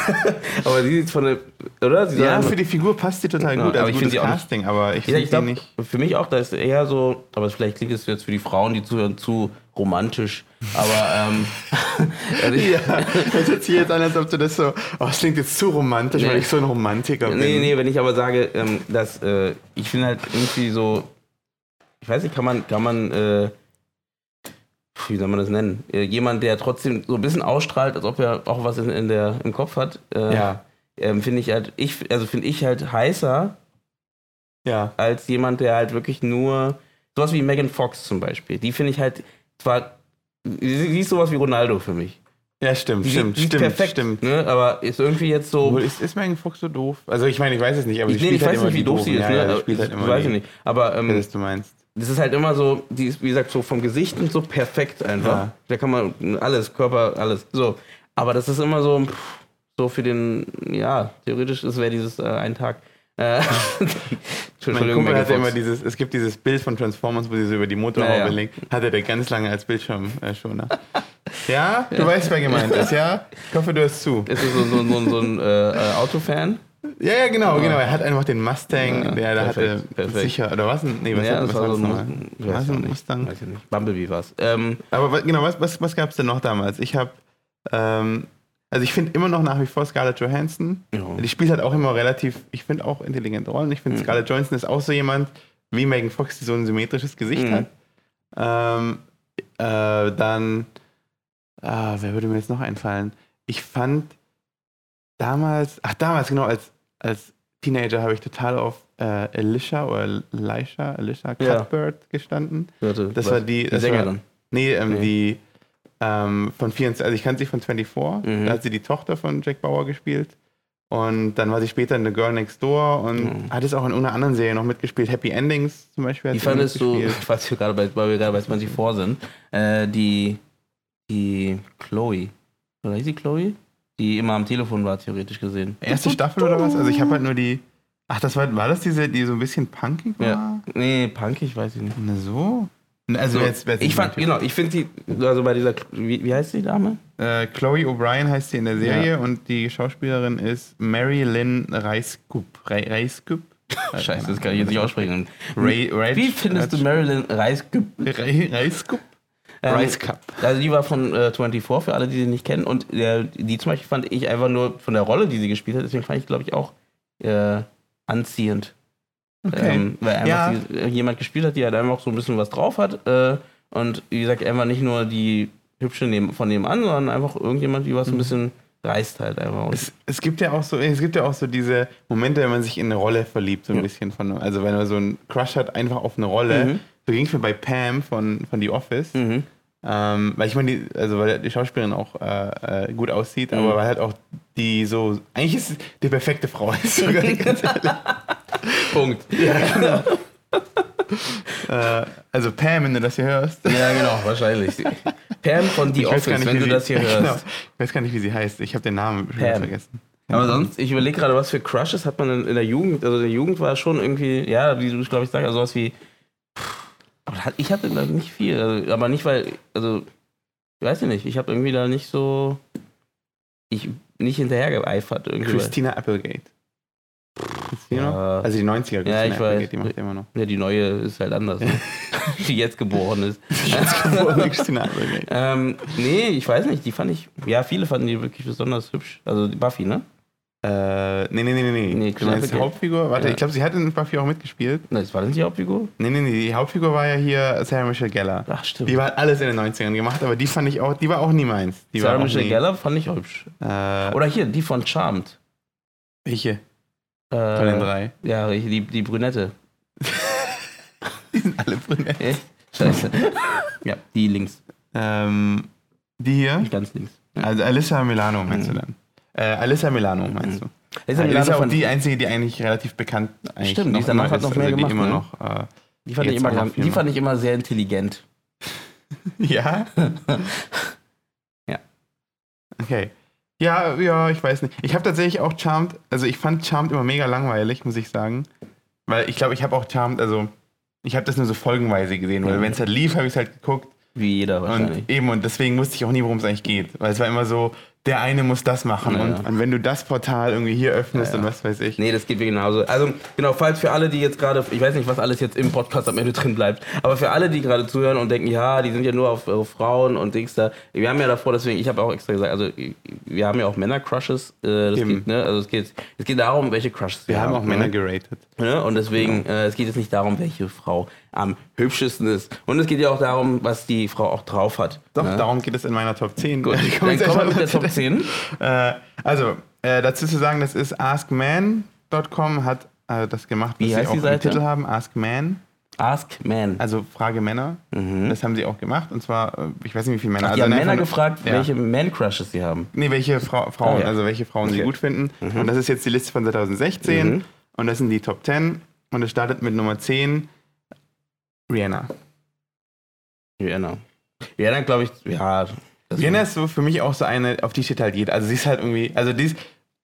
aber die sieht von der. Oder? Sie ja, für die Figur passt die total Ja, gut. aber Also ich finde sie auch nicht- Casting, aber ich Ja, finde glaube, nicht. für mich auch, da ist eher so, aber vielleicht klingt es jetzt für die Frauen, die zuhören, zu romantisch. Aber ähm, ich, Ja, das hört sich jetzt an, als ob du das so, oh, das klingt jetzt zu romantisch, Nee. weil ich so ein Romantiker bin. Nee, nee, wenn ich aber sage, ähm, dass äh, ich finde halt irgendwie so, ich weiß nicht, kann man, kann man, äh, wie soll man das nennen? Äh, jemand, der trotzdem so ein bisschen ausstrahlt, als ob er auch was in, in der, im Kopf hat, äh, Ja, ähm, finde ich halt, ich, also finde ich halt heißer ja. als jemand, der halt wirklich nur, sowas wie Megan Fox zum Beispiel, die finde ich halt zwar, sie ist sowas wie Ronaldo für mich. Ja, stimmt, Die, stimmt, die ist stimmt, perfekt, stimmt. Ne? aber ist irgendwie jetzt so, ist, ist Megan Fox so doof? Also ich meine, ich weiß es nicht, aber ich, nee, ich halt weiß nicht, wie doof sie ist, Ja, ne? ja, halt ich immer weiß ich nicht. Aber ähm, was du meinst. das ist halt immer so, die ist, wie gesagt, so vom Gesicht und so perfekt einfach. Ja. Da kann man alles, Körper, alles. So. Aber das ist immer so, pff, so für den, ja, theoretisch, es wäre dieses äh, ein Tag. Äh, Mein Kumpel hatte immer dieses, es gibt dieses Bild von Transformers, wo sie so über die Motorhaube Ja, ja. legen, hatte der ganz lange als Bildschirmschoner. ja, du weißt, wer gemeint ist, ja? Ich hoffe, du hörst zu. Ist es so, so, so, so ein äh, äh, Autofan? Ja, ja, genau, genau. Er hat einfach den Mustang, Ja, der da hatte perfekt. sicher, oder was? Nee, was, ja, hat, das was war war das nochmal? War es auch ein. Mustang? Weiß ich nicht. Bumblebee war's. Ähm, Aber genau, was, was, was gab es denn noch damals? Ich habe, ähm, also ich finde immer noch nach wie vor Scarlett Johansson. ja. Die spielt halt auch immer relativ, ich finde auch intelligente Rollen. Ich finde Mhm. Scarlett Johansson ist auch so jemand wie Megan Fox, die so ein symmetrisches Gesicht Mhm. hat. Ähm, äh, dann, ah, wer würde mir jetzt noch einfallen? Ich fand damals, ach damals genau, als, als Teenager habe ich total auf äh, Alicia oder Elisha, Alicia Ja. Cuthbert gestanden. Warte, Das was? war die, die das war, Sängerin. Nee, ähm, Nee. die ähm, von 24, also ich kannte sie von 24, Mhm. da hat sie die Tochter von Jack Bauer gespielt. Und dann war sie später in The Girl Next Door und Mhm. hat es auch in einer anderen Serie noch mitgespielt. Happy Endings zum Beispiel. Die sie fandest du, mitgespielt. falls wir gerade bei, weil wir gerade bei 24 sind, äh, die, die Chloe. Oder hieß sie Chloe? Die immer am Telefon war, theoretisch gesehen. Erste Staffel oder was? Also ich habe halt nur die. Ach, das war, war das diese, die so ein bisschen punkig war? Ja. Nee, punkig, weiß ich nicht. Na so? Also So, jetzt, jetzt ich fand, genau, ich finde die, also bei dieser, wie, wie heißt die Dame? äh, Chloe O'Brien heißt sie in der Serie und die Schauspielerin ist Mary Lynn Reiskup. Re Reiskup? Scheiße, das kann ich jetzt nicht aussprechen. Ray, Ray, Wie findest du Marilyn Reisgüpp? Re Reiskup? Ähm, Rice Cup. Also die war von äh, 24, für alle, die sie nicht kennen. Und der, die zum Beispiel fand ich einfach nur von der Rolle, die sie gespielt hat, deswegen fand ich, glaube ich, auch äh, anziehend. Okay. Ähm, weil einfach Ja. sie, äh, jemand gespielt hat, die halt einfach so ein bisschen was drauf hat. Äh, und wie gesagt, einfach nicht nur die hübsche neben, von nebenan, sondern einfach irgendjemand, die was ein bisschen reißt halt einfach. Es, es gibt ja auch so, es gibt ja auch so diese Momente, wenn man sich in eine Rolle verliebt, so ein Ja. bisschen von, also wenn man so einen Crush hat, einfach auf eine Rolle. Mhm. So ging es mir bei Pam von, von The Office. mhm. Ähm, weil ich meine, also weil die Schauspielerin auch äh, äh, gut aussieht, Mhm. aber weil halt auch die so, eigentlich ist es die perfekte Frau ist. sogar, ehrlich. Punkt. Äh, also Pam, wenn du das hier hörst. Ja, genau, wahrscheinlich. Pam von The Ich Office, nicht, wenn du sie- das hier Genau. hörst. Ich weiß gar nicht, wie sie heißt. Ich habe den Namen Pam. vergessen. Aber sonst, ich überlege gerade, was für Crushes hat man in, in der Jugend. Also in der Jugend war schon irgendwie, ja, wie du glaube ich sagst, also sowas wie. Aber ich hatte da nicht viel. Also, aber nicht, weil, also, ich weiß nicht, ich habe irgendwie da nicht so. Ich nicht hinterher geeifert irgendwie. Christina Applegate. Die? Ja. Also die 90er Christina Ja, ich Applegate, weiß. die macht die immer noch. Ja, die neue ist halt anders, ne? die jetzt geboren ist. Geborene Christina Applegate. ähm, nee, ich weiß nicht, die fand ich, ja, viele fanden die wirklich besonders hübsch. Also die Buffy, ne? Äh, nee, nee, nee, nee, nee. Du meinst die Hauptfigur? Warte, Ja. ich glaube, sie hat in Buffy auch mitgespielt. Das war das nicht die Hauptfigur? Nee, nee, nee, die Hauptfigur war ja hier Sarah Michelle Gellar. Ach, stimmt. Die war alles in den 90ern gemacht, aber die fand ich auch, die war auch nie meins. Die Sarah Michelle nie, Gellar fand ich hübsch. Äh, Oder hier, die von Charmed. welche Äh, von den drei? Ja, die, die Brünette. Die sind alle brünett. Echt? Scheiße. ja, die links. Ähm, die hier? Nicht ganz links. Also Alyssa Milano meinst Mhm. du dann? Äh, Alyssa Milano meinst du? Das Die ist, ist ja auch die einzige, die eigentlich relativ bekannt eigentlich Stimmt, die ist danach hat noch mehr also gemacht, Die immer ne? noch. Äh, die, fand ich immer, noch die fand ich immer sehr intelligent. ja? Ja. Okay. Ja, ja, ich weiß nicht. Ich habe tatsächlich auch Charmed, also ich fand Charmed immer mega langweilig, muss ich sagen. Weil ich glaube, ich habe auch Charmed, also ich habe das nur so folgenweise gesehen, weil Mhm. wenn es halt lief, habe ich es halt geguckt. Wie jeder wahrscheinlich. Und eben, und deswegen wusste ich auch nie, worum es eigentlich geht. Weil es war immer so, der eine muss das machen. Ja, und, ja. und wenn du das Portal irgendwie hier öffnest Ja, und was weiß ich. Nee, das geht mir genauso. Also, genau, falls für alle, die jetzt gerade, ich weiß nicht, was alles jetzt im Podcast am Ende drin bleibt, aber für alle, die gerade zuhören und denken, ja, die sind ja nur auf, auf Frauen und Dings da, wir haben ja davor, deswegen, ich habe auch extra gesagt, also, wir haben ja auch Männer-Crushes, äh, geht, ne, also es geht, es geht darum, welche Crushes Wir haben auch ne? Männer geratet. Ne? Und deswegen, äh, es geht jetzt nicht darum, welche Frau am hübschesten ist. Und es geht ja auch darum, was die Frau auch drauf hat. Doch, ne? darum geht es in meiner Top 10. Gut, Ich dann jetzt kommen mit der. Top 10. Äh, also, äh, dazu zu sagen, das ist askman.com, hat äh, das gemacht, was Wie sie auch die Seite? Titel haben, Ask Man, Ask Man. also Frage Männer. Mhm. Das haben sie auch gemacht und zwar, äh, ich weiß nicht, wie viele Männer. Ach, die also haben Männer gefragt, ja. welche Man-Crushes sie haben. Nee, welche Fra Frauen, Ah, ja. also welche Frauen sie Okay. gut finden. Und das ist jetzt die Liste von 2016 Mhm. und das sind die Top 10 und es startet mit Nummer 10, Rihanna. Rihanna. Rihanna, glaube ich, ja. Rihanna ist so für mich auch so eine, auf die steht halt jeder. Also sie ist halt irgendwie, also die ist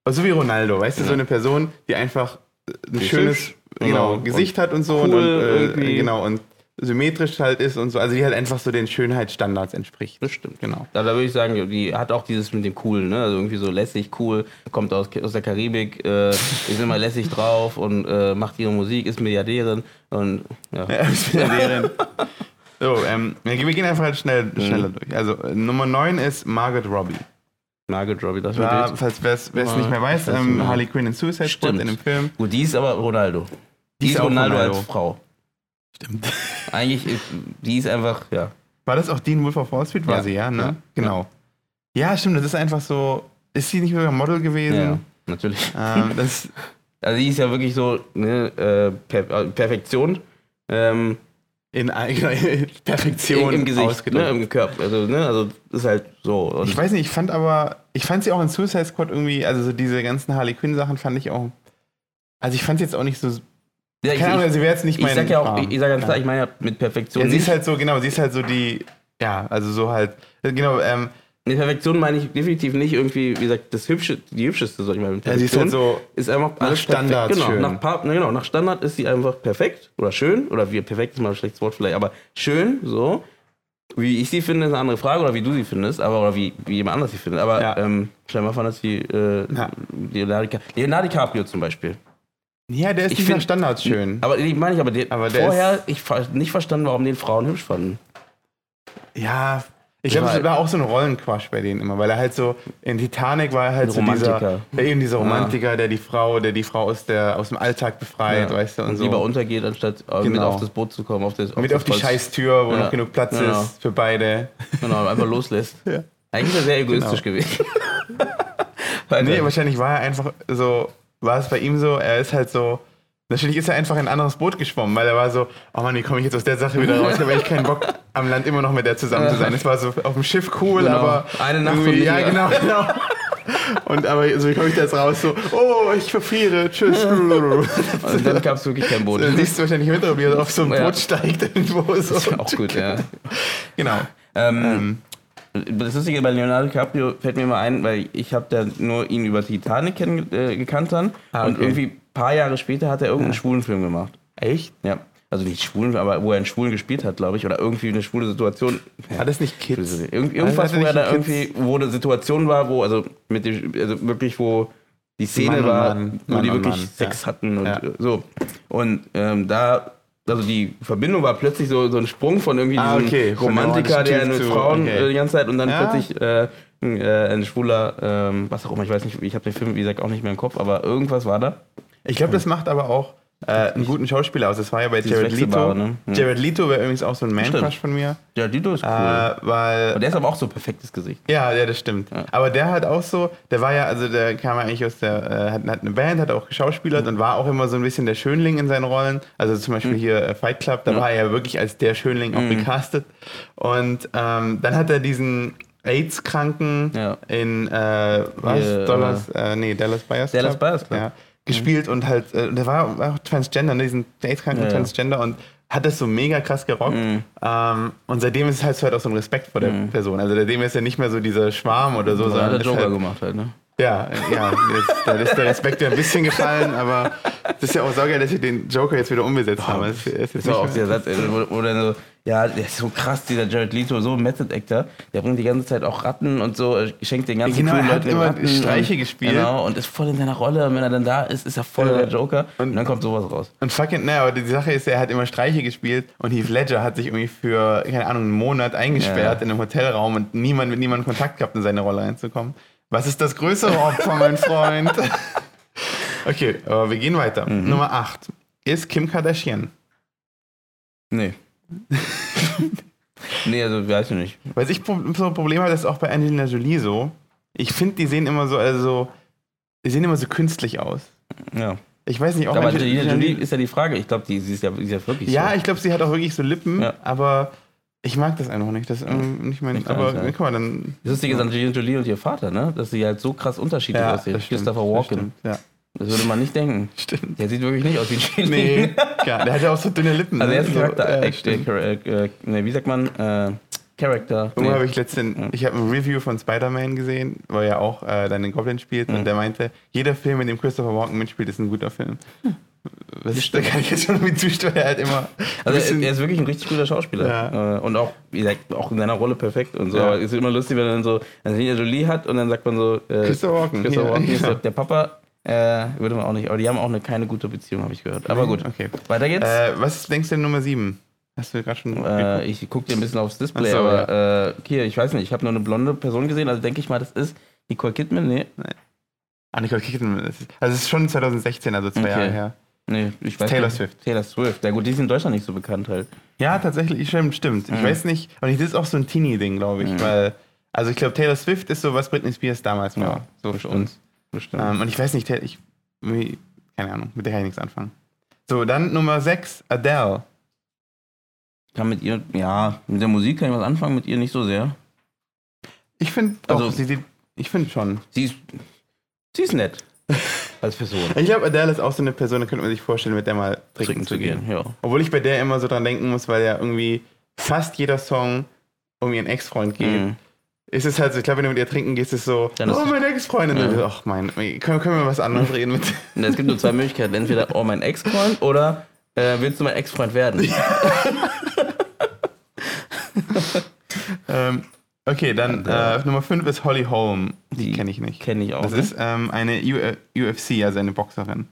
so wie Ronaldo, weißt du, so eine Person, die einfach ein Die schönes genau, genau, Gesicht hat und so cool und, und äh, irgendwie. genau und symmetrisch halt ist und so. Also die halt einfach so den Schönheitsstandards entspricht. Das stimmt. Genau. Da, da würde ich sagen, die hat auch dieses mit dem Coolen, ne? Also irgendwie so lässig, cool, kommt aus, aus der Karibik, äh, ist immer lässig drauf und äh, macht ihre Musik, ist Milliardärin und ja. Ja, ja deren. So, ähm, wir gehen einfach halt schnell, Mhm. schneller durch. Also äh, Nummer 9 ist Margaret Robbie. Margaret Robbie, das War, wird falls wer es Ja, nicht mehr weiß, ähm, ist- Harley Quinn in Suicide Squad Stimmt. in dem Film. Gut, die ist aber Ronaldo. Die, ist auch Ronaldo, Ronaldo. als Frau. Stimmt. Eigentlich, ist, die ist einfach, ja. War das auch Dean Wolf of Wall Street? War Ja. sie, ja, ne? Ja. Genau. Ja, stimmt, das ist einfach so. Ist sie nicht sogar Model ja, gewesen? natürlich. Ähm, das, Also die ist ja wirklich so ne, äh, per äh, Perfektion. Ähm, in eigener Perfektion im, im Gesicht, ne, im Körper. Also, ne, also das ist halt so. Und Ich weiß nicht, ich fand aber, ich fand sie auch in Suicide Squad irgendwie, also so diese ganzen Harley Quinn Sachen fand ich auch, also ich fand sie jetzt auch nicht so, ja, ich, keine Ahnung, ich, sie wäre jetzt nicht ich mein sag ja auch, ich, ich sag ganz klar, ich meine ja mit Perfektion. ja, sie ist halt so, genau, sie ist halt so die, ja, also so halt, genau, ähm, mit Perfektion meine ich definitiv nicht irgendwie, wie gesagt, das hübsche, die hübscheste, sag ich mal. Mit ja, sie ist halt so, ist einfach alles Standards perfekt. Genau, schön. nach, Pa- na, genau, nach Standard ist sie einfach perfekt oder schön oder wie perfekt ist mal ein schlechtes Wort vielleicht, aber schön so. Wie ich sie finde, ist eine andere Frage oder wie du sie findest, aber oder wie, wie jemand anders sie findet. Aber Ja. ähm, mal vor, dass sie äh, Ja. Leonardo DiCaprio zum Beispiel. Ja, der ist Ich dieser find- Standard schön. Aber die meine ich aber, den, Aber vorher ich nicht verstanden, warum den Frauen hübsch fanden. Ja, ich glaube, es war auch so ein Rollenquatsch bei denen immer, weil er halt so, in Titanic war er halt so dieser, Romantiker. ja, eben dieser Romantiker, der die Frau, der die Frau aus, der, aus dem Alltag befreit, weißt du, und, und so. lieber untergeht, anstatt äh, mit Genau. auf das Boot zu kommen. Auf das, mit das auf die. Scheißtür, wo Ja. noch genug Platz Genau. ist für beide. Genau, einfach loslässt. Ja. Eigentlich ist er sehr egoistisch gewesen. Weiter. Nee, wahrscheinlich war er einfach so, war es bei ihm so, er ist halt so, natürlich ist er einfach in ein anderes Boot geschwommen, weil er war so, oh Mann, wie komme ich jetzt aus der Sache wieder raus? Da habe ich keinen Bock, am Land immer noch mit der zusammen zu sein. Es war so auf dem Schiff cool, Genau. aber Eine Nacht und Ja, genau, genau. Und aber so komme ich da jetzt raus, so, oh, ich verfriere, tschüss. Und dann gab es wirklich kein Boot. Dann siehst du wahrscheinlich mit, wie er auf so ein Boot Ja. steigt irgendwo. So. Das ist auch gut, ja. Genau. Ähm, das Lustige bei Leonardo DiCaprio fällt mir mal ein, weil ich habe da nur ihn über Titanic kenn, äh, gekannt dann. Ah, Und okay. irgendwie ein paar Jahre später hat er irgendeinen schwulen Film gemacht. Echt? Ja. Also nicht schwulen, aber wo er einen Schwulen gespielt hat, glaube ich. Oder irgendwie eine schwule Situation. Hat das nicht Kids? Irgend, irgendwas, wo er da irgendwie, wo eine Situation war, wo, also mit dem, also wirklich, wo die Szene Mann und war, Mann, wo Mann die und wirklich Sex ja. hatten und Ja. so. Und ähm, da, also die Verbindung war plötzlich so, so ein Sprung von irgendwie Ah, diesem okay, Romantiker, der mit Frauen okay. äh, die ganze Zeit und dann Ja. plötzlich äh, ein, äh, ein schwuler, ähm, was auch immer, ich weiß nicht, ich habe den Film, wie gesagt, auch nicht mehr im Kopf, aber irgendwas war da. Ich glaube, das macht aber auch äh, einen guten Schauspieler aus. Das war ja bei Jared Leto. Ne? Ja. Jared Leto wäre übrigens auch so ein Man-Crush von mir. Ja, Dito ist cool. Äh, weil und der ist aber auch so perfektes Gesicht. Ja, ja, das stimmt. Ja. Aber der hat auch so, der war ja, also der kam ja eigentlich aus der, äh, hat, hat eine Band, hat auch geschauspielert und war auch immer so ein bisschen der Schönling in seinen Rollen. Also zum Beispiel hier äh, Fight Club, da war er ja wirklich als der Schönling auch gecastet. Und ähm, dann hat er diesen AIDS-Kranken Ja. in äh, was? Dallas, äh, nee, Dallas Buyers Club. Dallas Buyers Club. Ja, gespielt und halt, äh, der war war auch Transgender, ne, diesen AIDS-kranken Ja, ja. Transgender und hat das so mega krass gerockt. Ähm, und seitdem ist es halt so, halt auch so ein Respekt vor der Person. Also seitdem ist er nicht mehr so dieser Schwarm oder so, So hat sondern der Joker halt, gemacht halt, ne? Ja, ja, jetzt, da ist der Respekt ja ein bisschen gefallen, aber das ist ja auch saugeil, dass sie den Joker jetzt wieder umgesetzt haben. Es ist jetzt Das war auch der Satz, dann so, ja, der ist so krass, dieser Jared Leto, so ein Method Actor, der bringt die ganze Zeit auch Ratten und so, äh, schenkt den ganzen Genau, coolen Leuten immer Ratten Streiche und, gespielt. Genau, und ist voll in seiner Rolle. Und wenn er dann da ist, ist er voll Ja. der Joker. Und, Und- dann kommt sowas raus. Und fucking, naja, aber die Sache ist, er hat immer Streiche gespielt und Heath Ledger hat sich irgendwie für, keine Ahnung, einen Monat eingesperrt Ja. in einem Hotelraum und niemand mit niemandem Kontakt gehabt, in seine Rolle reinzukommen. Was ist das größere Opfer, mein Freund? okay, aber wir gehen weiter. Mhm. Nummer 8 ist Kim Kardashian. Nee. nee, also weiß ich nicht. Was ich so ein Problem habe, das ist auch bei Angelina Jolie so. Ich finde, die sehen immer so, also, die sehen immer so künstlich aus. Ja. Ich weiß nicht, auch Aber Angelina Jolie ist ja die Frage. Ich glaube, die, sie ist ja, sie ist ja wirklich Ja, so. ich glaube, sie hat auch wirklich so Lippen, Ja. aber ich mag das einfach nicht. Das ist nicht mein. Aber nicht, ja. guck mal, dann. Das ist Angelina Jolie und ihr Vater, ne? Dass sie halt so krass unterschiedlich Ja, aussehen. das Christopher das Walken. stimmt, Ja, Das würde man nicht denken. stimmt. Der sieht wirklich nicht aus wie ein Chili. Nee, ja, der hat ja auch so dünne Lippen. Also ne? er ist Charakter, äh, äh, äh, äh, nee, wie sagt man, äh, Character. Irgendwo Nee. habe ich letztens, ich habe ein Review von Spider-Man gesehen, wo er ja auch äh, dann den Goblin spielt Mhm. und der meinte, jeder Film, in dem Christopher Walken mitspielt, ist ein guter Film. Hm. Ist, da kann ich jetzt schon irgendwie zustimmen, er halt immer. Also er, ist wirklich ein richtig guter Schauspieler. Ja. Äh, Und auch, wie gesagt, auch in seiner Rolle perfekt und so. Ja. Aber es ist immer lustig, wenn er dann so Angelina Jolie hat und dann sagt man so, äh, Christopher Walken, Christopher ja, Walken ist genau. der, Papa. Äh, würde man auch nicht, aber die haben auch eine keine gute Beziehung, habe ich gehört. Aber gut, Okay. weiter geht's. Äh, was denkst du denn Nummer 7? Hast du gerade schon. Äh, ich gucke dir ein bisschen aufs Display, so, aber äh, hier, ich weiß nicht, ich habe nur eine blonde Person gesehen, also denke ich mal, das ist Nicole Kidman. Nee, Ah, Nicole Kidman. Also es ist schon 2016, also zwei Okay. Jahre her. Nee, ich weiß Taylor nicht. Swift. Taylor Swift. Ja gut, die ist in Deutschland nicht so bekannt halt. Ja, tatsächlich, stimmt, stimmt. Ich Mhm. weiß nicht, und das ist auch so ein Teenie-Ding, glaube ich, Mhm. weil, also ich glaube, Taylor Swift ist so, was Britney Spears damals war. Ja, so für uns. Bestimmt. Ähm, und ich weiß nicht, ich, keine Ahnung, mit der kann ich nichts anfangen. So, dann Nummer 6, Adele. Kann mit ihr, ja, mit der Musik kann ich was anfangen, mit ihr nicht so sehr. Ich finde, Also- sie ich finde schon. Sie ist, sie ist nett. Als Person. Ich glaube, Adele ist auch so eine Person, da könnte man sich vorstellen, mit der mal trinken, zu gehen. ja. Obwohl ich bei der immer so dran denken muss, weil ja irgendwie fast jeder Song um ihren Ex-Freund geht. Mhm. ist es halt so, ich glaube, wenn du mit ihr trinken gehst, ist es so, Dann oh, meine Ex-Freundin. Ja. Ach, mein, können, können wir was anderes reden mit. Und Es gibt nur zwei Möglichkeiten. Entweder, oh, mein Ex-Freund oder äh, willst du mein Ex-Freund werden? ähm, okay, dann äh, Nummer 5 ist Holly Holm. Die Die kenne ich nicht. Kenne ich auch. Das ne? ist ähm, eine UFC, also eine Boxerin.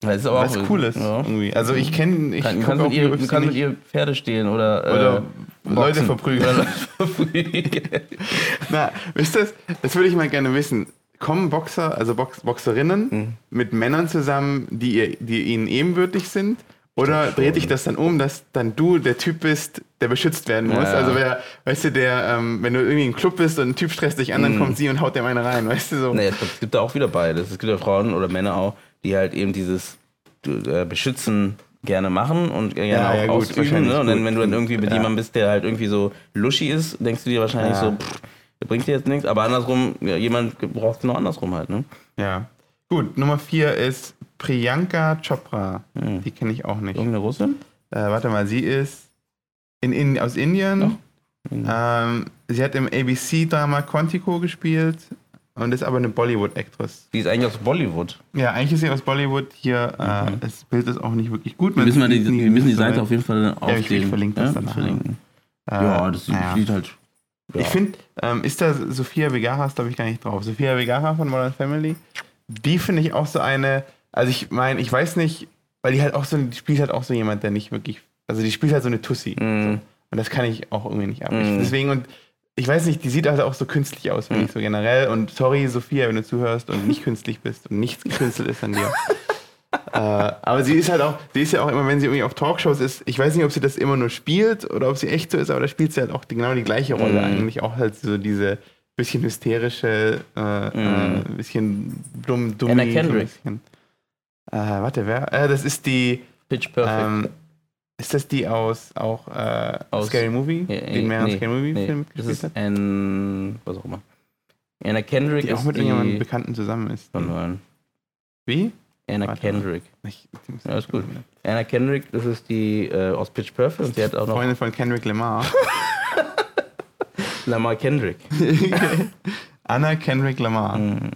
das ist aber Was auch, cool ist. Ja. Irgendwie. Also ich kenne, ich Kann, kannst, mit ihr, UFC kannst mit nicht. ihr Pferde stehlen oder, äh, Oder Leute boxen. verprügeln. Oder Leute verprügeln. Na, wisst ihr, das, das würde ich mal gerne wissen. Kommen Boxer, also Box, Boxerinnen Mhm. mit Männern zusammen, die, ihr, die ihnen ebenbürtig sind? Oder dreht sich das dann um, dass dann du der Typ bist, der beschützt werden muss? Ja. Also wer, weißt du, der, ähm, wenn du irgendwie im Club bist und ein Typ stresst dich an, dann Mhm. kommt sie und haut dem eine rein, weißt du so? Nee, es gibt- da auch wieder beides. Es gibt ja Frauen oder Männer auch, die halt eben dieses äh, Beschützen gerne machen und gerne Ja, auch ja, gut, ausüben. Ne? Und dann, wenn du dann irgendwie mit Ja. jemandem bist, der halt irgendwie so luschi ist, denkst du dir wahrscheinlich so, pff, Der bringt dir jetzt nichts, aber andersrum, jemand braucht es noch andersrum halt, ne? Ja. Gut, Nummer vier ist Priyanka Chopra. Hm. Die kenne ich auch nicht. Äh, Irgendeine Russin? warte mal, sie ist in, in, aus Indien. Ähm, sie hat im ABC-Drama Quantico gespielt und ist aber eine Bollywood-Actress. Die ist eigentlich aus Bollywood. Ja, eigentlich ist sie aus Bollywood. Hier, äh, Mhm. das Bild ist auch nicht wirklich gut. Wir müssen, die, wir müssen die Seite auf jeden Fall Ja, ich- ich aufstehen. verlinke das ja, dann verlinken. Äh, Ja, das sieht, naja. sieht halt. Ja. Ich finde, ähm, ist da Sophia Vergara, ist glaube ich gar nicht drauf. Sophia Vergara von Modern Family, die finde ich auch so eine, also ich meine, ich weiß nicht, weil die halt auch so, die spielt halt auch so jemand, der nicht wirklich, also die spielt halt so eine Tussi. Mm. Und das kann ich auch irgendwie nicht ab. Mhm. deswegen, und ich weiß nicht, die sieht halt auch so künstlich aus, finde Mhm. ich so generell. Und sorry, Sophia, wenn du zuhörst und nicht künstlich bist und nichts gekünstelt ist an dir. äh, aber sie ist halt auch, sie ist ja auch immer, wenn sie irgendwie auf Talkshows ist, ich weiß nicht, ob sie das immer nur spielt oder ob sie echt so ist, aber da spielt sie halt auch die, genau die gleiche Rolle Mhm. eigentlich. Auch halt so diese bisschen hysterische, äh, Mhm. äh, bisschen dumm, dumm. Anna Kendrick. Äh, warte, wer? Äh, das ist die. Pitch Perfect. Ähm, ist das die aus auch äh, Aus- Scary Movie? Ja, den mehreren nee, Scary Movie nee, Film das ist hat? ein. Was auch immer. Anna Kendrick Die ist auch mit die. irgendjemandem Bekannten zusammen ist. Von neuen. Wie? Anna Warte Kendrick. Ich, die muss- Ja, ist gut. Anna Kendrick, das ist die äh, aus Pitch Perfect und sie hat auch noch Freundin von Kendrick Lamar. Lamar Kendrick. Anna Kendrick Lamar. Mhm.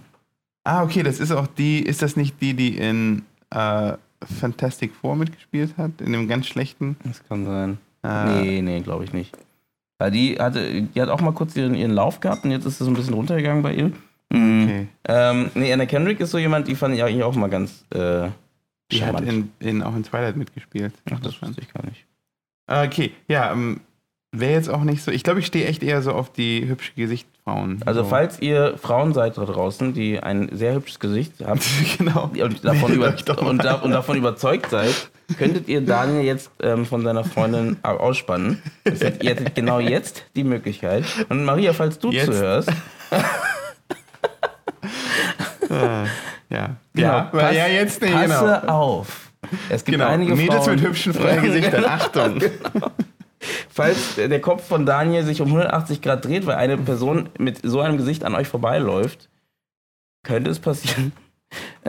Ah, okay, das ist auch die, ist das nicht die, die in äh, Fantastic Four mitgespielt hat? In dem ganz schlechten? Das kann sein. Äh, Nee, nee, glaube ich nicht. Weil die, hatte, die hat auch mal kurz ihren, ihren Lauf gehabt und jetzt ist es ein bisschen runtergegangen bei ihr. Mhm. Okay. Ähm, nee, Anna Kendrick ist so jemand, die fand ich eigentlich auch mal ganz äh, Die hat in, in, auch in Twilight mitgespielt. Ach, das wusste ich gar nicht. Okay, ja, ähm, wäre jetzt auch nicht so. Ich glaube, ich stehe echt eher so auf die hübsche Gesichtfrauen. Also so. falls ihr Frauen seid da draußen, die ein sehr hübsches Gesicht habt genau. und davon, über und, da, und davon überzeugt seid, könntet ihr Daniel jetzt ähm, von seiner Freundin au- ausspannen. Das ihr hättet genau jetzt die Möglichkeit. Und Maria, falls du Jetzt? zuhörst, ja. Genau, ja, pass- ja, jetzt nicht, passe genau. auf. Es gibt Genau, einige Mädels Frauen, mit hübschen freien Gesichtern, Achtung. Falls der Kopf von Daniel sich um 180 Grad dreht, weil eine Person mit so einem Gesicht an euch vorbeiläuft, könnte es passieren.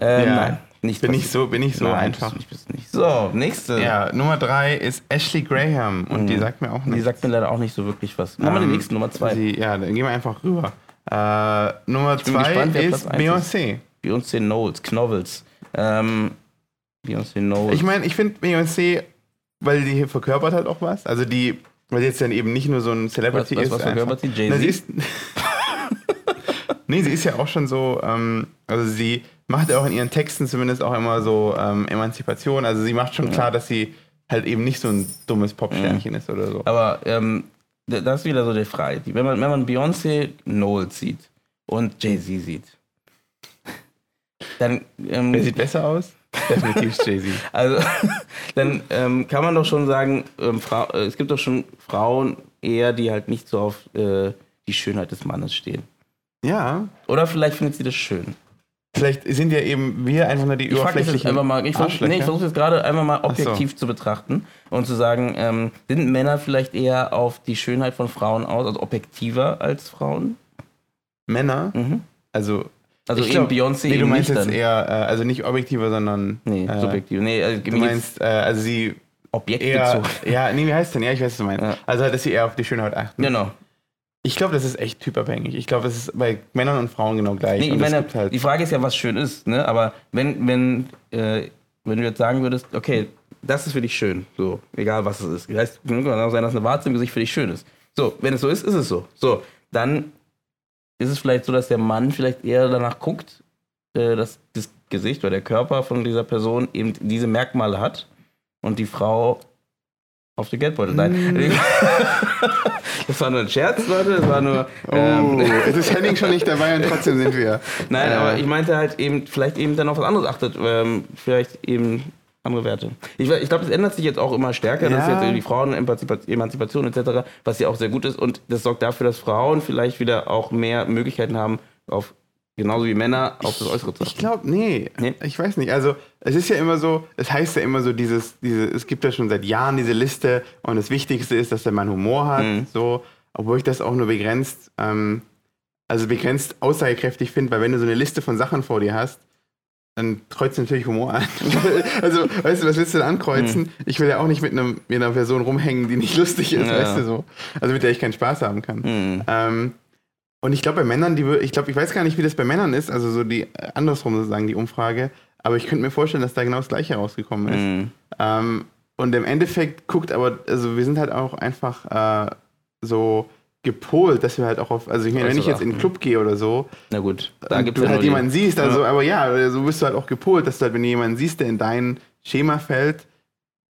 Ähm, Ja. Nein, nicht Bin ich so, bin ich so Nein, einfach. bist bist nicht. So, nächste. Ja, Nummer drei ist Ashley Graham und Mhm. die sagt mir auch Die nichts. sagt mir leider auch nicht so wirklich was. Machen wir Ähm, die nächste, Nummer zwei. Sie, ja, dann gehen wir einfach rüber. Äh, Nummer zwei gespannt, ist Beyoncé. Beyoncé Knowles, Knovels. Ähm, Beyoncé Knowles. Ich meine, ich finde Beyoncé, weil die hier verkörpert halt auch was. Also die, weil sie jetzt dann eben nicht nur so ein was, Celebrity was, ist. was einfach- verkörpert sie? Na, sie Jay-Z? ist. nee, sie ist ja auch schon so, ähm, also sie macht ja auch in ihren Texten zumindest auch immer so ähm, Emanzipation. Also sie macht schon klar, dass sie halt eben nicht so ein dummes Popsternchen ist oder so. Aber ähm, da- das ist wieder so die Frage. Wenn man, wenn man Beyoncé Knowles sieht und Jay-Z sieht, dann, ähm, Wer sieht besser aus? Definitiv Jay-Z. also, dann ähm, kann man doch schon sagen, ähm, Frau, äh, es gibt doch schon Frauen eher, die halt nicht so auf äh, die Schönheit des Mannes stehen. Ja, Oder vielleicht findet sie das schön. vielleicht sind ja eben wir einfach nur die Ich frage jetzt oberflächlichen einfach mal, ich versuche nee, ich versuch jetzt gerade einfach mal so. objektiv zu betrachten und zu sagen, ähm, sind Männer vielleicht eher auf die Schönheit von Frauen aus, also objektiver als Frauen? Männer, Mhm. also Also Ich eben glaub- Beyoncé nee, du eben meinst jetzt dann. eher, äh, also nicht objektiver, sondern Nee, äh, subjektiv. Nee, also du meinst, äh, also sie eher, objektbezogen. ja, nee, wie heißt denn? Ja, ich weiß, was du meinst. Ja. Also, dass sie eher auf die Schönheit achten. Genau. Ich glaube, das ist echt typabhängig. Ich glaube, das ist bei Männern und Frauen genau gleich. Nee, meine, halt, die Frage ist ja, was schön ist, ne? Aber wenn, wenn, äh, wenn du jetzt sagen würdest, okay, das ist für dich schön, so, egal was es ist. Das heißt, kann auch sein, dass eine Warze im Gesicht für dich schön ist. So, wenn es so ist, ist es so. So, dann ist es vielleicht so, dass der Mann vielleicht eher danach guckt, äh, dass das Gesicht oder der Körper von dieser Person eben diese Merkmale hat und die Frau auf die Geldbeutel. Nein. Mm. das war nur ein Scherz, Leute. Das war nur. oh, ähm, es ist Henning schon nicht dabei und trotzdem sind wir. Nein, Äh, aber ich meinte halt eben, vielleicht eben dann auf was anderes achtet. Ähm, vielleicht eben andere Werte. Ich, ich glaube, das ändert sich jetzt auch immer stärker. Ja. jetzt irgendwie Frauen-Emanzipation etc., was ja auch sehr gut ist. Und das sorgt dafür, dass Frauen vielleicht wieder auch mehr Möglichkeiten haben, auf genauso wie Männer auf das Äußere zu Ich achten. glaube, nee. Nee? Ich weiß nicht. Also, es ist ja immer so, es heißt ja immer so, dieses, diese, es gibt ja schon seit Jahren diese Liste und das Wichtigste ist, dass der Mann Humor hat. Mhm. So, obwohl ich das auch nur begrenzt ähm, also begrenzt aussagekräftig finde, weil wenn du so eine Liste von Sachen vor dir hast, dann kreuzt natürlich Humor an. also, weißt du, was willst du denn ankreuzen? Hm. Ich will ja auch nicht mit, einem, mit einer Person rumhängen, die nicht lustig ist, ja. weißt du so. Also mit der ich keinen Spaß haben kann. Hm. Ähm, und ich glaube, bei Männern, die ich glaube, ich weiß gar nicht, wie das bei Männern ist, also so die andersrum sozusagen die Umfrage, aber ich könnte mir vorstellen, dass da genau das Gleiche rausgekommen ist. Hm. Ähm, und im Endeffekt guckt aber, also wir sind halt auch einfach äh, so gepolt, dass wir halt auch auf, also ich meine, wenn ich jetzt in den Club gehe oder so, na gut, da gibt du halt jemanden siehst, also, ja. aber ja, so bist du halt auch gepolt, dass du halt, wenn du jemanden siehst, der in dein Schema fällt,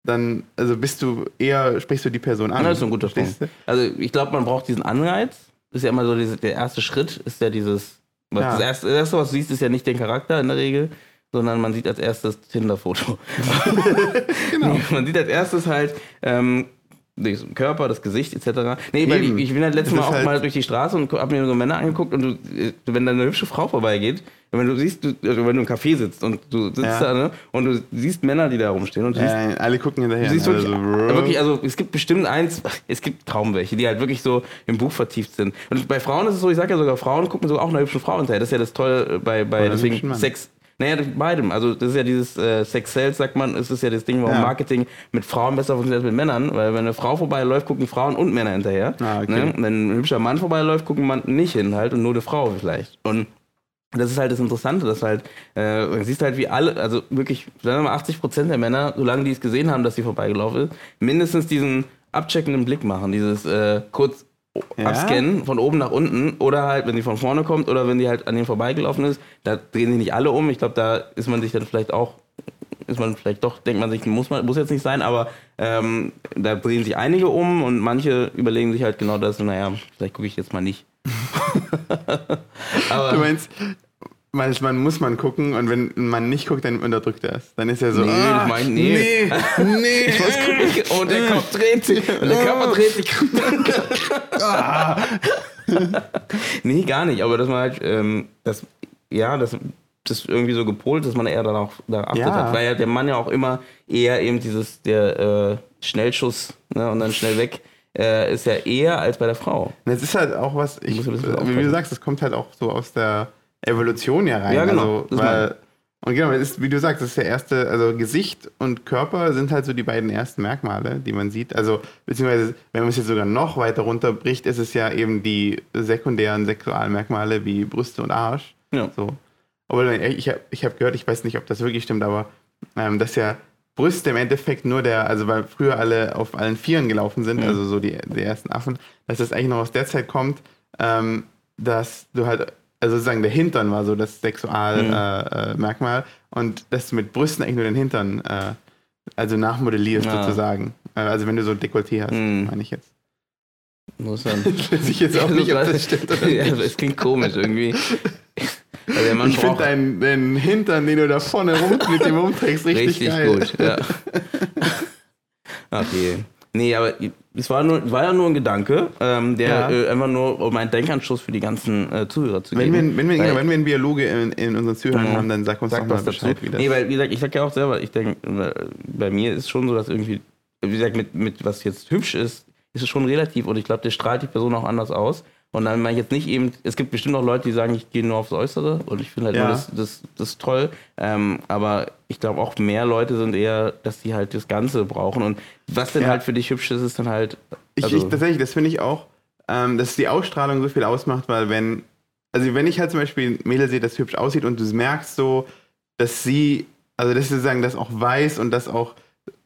dann, also bist du eher, sprichst du die Person an. Ja, das ist ein guter Punkt. Also ich glaube, man braucht diesen Anreiz, das ist ja immer so, diese, der erste Schritt ist ja dieses, ja. Das, erste, das erste, was du siehst, ist ja nicht den Charakter in der Regel, sondern man sieht als erstes Tinder-Foto. genau. man sieht als erstes halt, ähm, den Körper, das Gesicht etc. Nee, weil ich, ich, bin halt letztes Mal auch halt mal durch die Straße und hab mir so Männer angeguckt und du, wenn da eine hübsche Frau vorbeigeht, wenn du siehst, du, also wenn du im Café sitzt und du sitzt ja. da ne, und du siehst Männer, die da rumstehen und du siehst, ja, alle gucken hinterher. siehst wirklich, also, wirklich, also es gibt bestimmt eins, es gibt kaum welche, die halt wirklich so im Buch vertieft sind. Und bei Frauen ist es so, ich sage ja sogar, Frauen gucken so auch einer hübschen Frau hinterher. Das ist ja das Tolle bei, bei deswegen Sex, naja, beidem. Also das ist ja dieses äh, Sex Sales, sagt man, es ist ja das Ding, warum ja. Marketing mit Frauen besser funktioniert als mit Männern, weil wenn eine Frau vorbeiläuft, gucken Frauen und Männer hinterher. Ah, okay. ne? Wenn ein hübscher Mann vorbeiläuft, gucken man nicht hin halt und nur eine Frau vielleicht. Und das ist halt das Interessante, dass halt, äh, man siehst halt wie alle, also wirklich, sagen wir mal 80 Prozent der Männer, solange die es gesehen haben, dass sie vorbeigelaufen ist, mindestens diesen abcheckenden Blick machen, dieses äh, kurz ja? abscannen von oben nach unten oder halt, wenn die von vorne kommt oder wenn die halt an denen vorbeigelaufen ist, da drehen sich nicht alle um. Ich glaube, da ist man sich dann vielleicht auch, ist man vielleicht doch, denkt man sich, muss, man, muss jetzt nicht sein, aber ähm, da drehen sich einige um und manche überlegen sich halt genau das, naja, vielleicht gucke ich jetzt mal nicht. du meinst, Manchmal muss man gucken und wenn man nicht guckt, dann unterdrückt er es. Dann ist er so, nee, ah, mein, nee. nee, nee. Ich muss gucken. Und der Kopf dreht sich. Und der Körper dreht sich. ah. nee, gar nicht. Aber dass man halt, ähm, das, ja, das, das irgendwie so gepolt, dass man eher darauf da achtet ja. hat. Weil ja der Mann ja auch immer eher eben dieses, der äh, Schnellschuss ne, und dann schnell weg äh, ist ja eher als bei der Frau. Das ist halt auch was, ich, wie du sagst, das kommt halt auch so aus der Evolution ja rein. Ja, genau. Also, weil, und genau, ist, wie du sagst, das ist der erste, also Gesicht und Körper sind halt so die beiden ersten Merkmale, die man sieht. Also, beziehungsweise, wenn man es jetzt sogar noch weiter runterbricht, ist es ja eben die sekundären Sexualmerkmale wie Brüste und Arsch. Ja. So. Aber ich habe ich hab gehört, ich weiß nicht, ob das wirklich stimmt, aber ähm, dass ja Brüste im Endeffekt nur der, also weil früher alle auf allen Vieren gelaufen sind, ja. also so die, die ersten Affen, dass das eigentlich noch aus der Zeit kommt, ähm, dass du halt also sozusagen der Hintern war so das Sexualmerkmal mhm. äh, und dass du mit Brüsten eigentlich nur den Hintern äh, also nachmodellierst ja. sozusagen. Äh, also wenn du so ein Dekolleté hast, mhm. meine ich jetzt. Muss dann. weiß ich jetzt auch nicht, ob das stimmt oder ja, Es klingt komisch irgendwie. Also ich finde deinen, deinen Hintern, den du da vorne rum mit dem rumträgst, richtig, richtig geil. gut. Ja. Okay. Nee, aber es war, nur, war ja nur ein Gedanke, ähm, der ja. äh, einfach nur um einen Denkanstoß für die ganzen äh, Zuhörer zu wenn geben. Wir, wenn, wir, weil, wenn wir einen Biologe in, in unseren Zuhörern mhm. haben, dann sag uns sag doch mal Bescheid. Dazu. Wie das nee, weil, wie gesagt, ich sag ja auch selber, ich denke, äh, bei mir ist es schon so, dass irgendwie, wie gesagt, mit, mit was jetzt hübsch ist, ist es schon relativ und ich glaube, der strahlt die Person auch anders aus. Und dann meine ich jetzt nicht eben, es gibt bestimmt auch Leute, die sagen, ich gehe nur aufs Äußere und ich finde halt ja. nur das, das, das toll. Ähm, aber ich glaube auch mehr Leute sind eher, dass die halt das Ganze brauchen. Und was denn ja. halt für dich hübsch ist, ist dann halt. Also ich, ich, tatsächlich, das finde ich auch, ähm, dass die Ausstrahlung so viel ausmacht, weil wenn, also wenn ich halt zum Beispiel Mädel sehe, das hübsch aussieht und du merkst so, dass sie, also dass sie sozusagen das auch weiß und das auch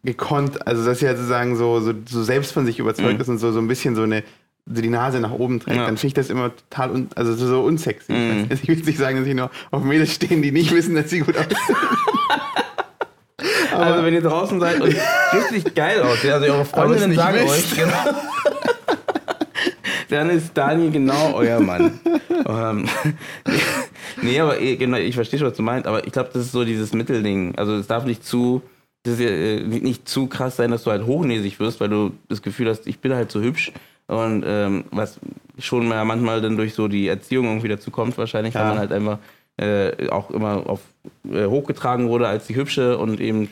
gekonnt, also dass sie halt sozusagen so, so, so selbst von sich überzeugt mhm. ist und so, so ein bisschen so eine die Nase nach oben trägt, ja. dann finde ich das immer total un, also so, so unsexy. Mm. Ich will nicht sagen, dass ich nur auf Mädels stehen, die nicht wissen, dass sie gut aussehen. also wenn ihr draußen seid und richtig geil aussieht, also eure Freundinnen sagen euch, genau, dann ist Daniel genau euer Mann. ähm, nee, aber eh, genau, ich verstehe schon, was du meinst, aber ich glaube, das ist so dieses Mittelding. Also es darf nicht zu, das ist ja, äh, nicht zu krass sein, dass du halt hochnäsig wirst, weil du das Gefühl hast, ich bin halt so hübsch und ähm, was schon mal manchmal dann durch so die Erziehung irgendwie dazu kommt, wahrscheinlich, ja. weil man halt einfach äh, auch immer auf, äh, hochgetragen wurde als die hübsche und eben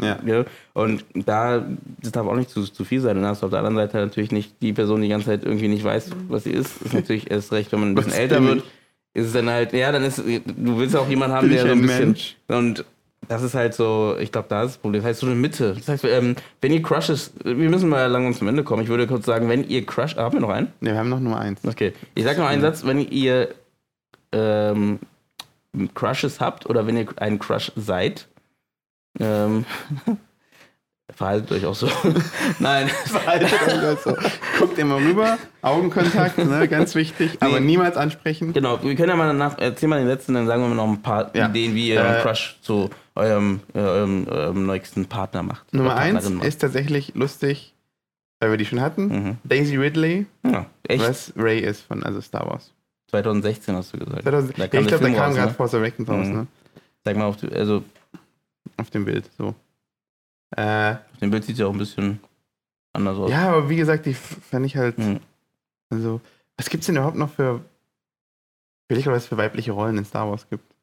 äh, Ja. ja. Und da, das darf auch nicht zu, zu viel sein. Dann hast du auf der anderen Seite natürlich nicht die Person, die die ganze Zeit irgendwie nicht weiß, was sie ist. Ist natürlich erst recht, wenn man ein bisschen Was älter wird, ist es dann halt, ja, dann ist, du willst auch jemanden haben, der so ein ein bisschen. Mensch? Und das ist halt so, ich glaube, da ist das Problem. Das heißt, so eine Mitte. Das heißt, ähm, wenn ihr Crushes, wir müssen mal langsam zum Ende kommen. Ich würde kurz sagen, wenn ihr Crush, haben wir noch einen? Ne, wir haben noch Nummer eins. Okay. Ich sag noch einen Satz, wenn ihr ähm, Crushes habt oder wenn ihr ein Crush seid, ähm, verhaltet euch auch so. Nein. Verhaltet euch also. Guckt immer rüber, Augenkontakt, ne, ganz wichtig, aber Nee. niemals ansprechen. Genau, wir können ja mal danach, erzähl mal den letzten, dann sagen wir mal noch ein paar Ja. Ideen, wie ihr Äh, Crush zu eurem, eurem, eurem nächsten Partner macht. Nummer eins macht. ist tatsächlich lustig, weil wir die schon hatten. Mhm. Daisy Ridley, Ja, echt? was Ray ist von also Star Wars. 2016 hast du gesagt. 2000, Da ja, kam ich glaube, da kam gerade ne? Force Awakens raus, Mhm. ne? Sag mal, auf, die, also Auf dem Bild, so. Äh, auf dem Bild sieht ja auch ein bisschen anders aus. ja, aber wie gesagt, die fand ich halt, Mhm. also, was gibt's denn überhaupt noch für, will ich was für weibliche Rollen in Star Wars gibt?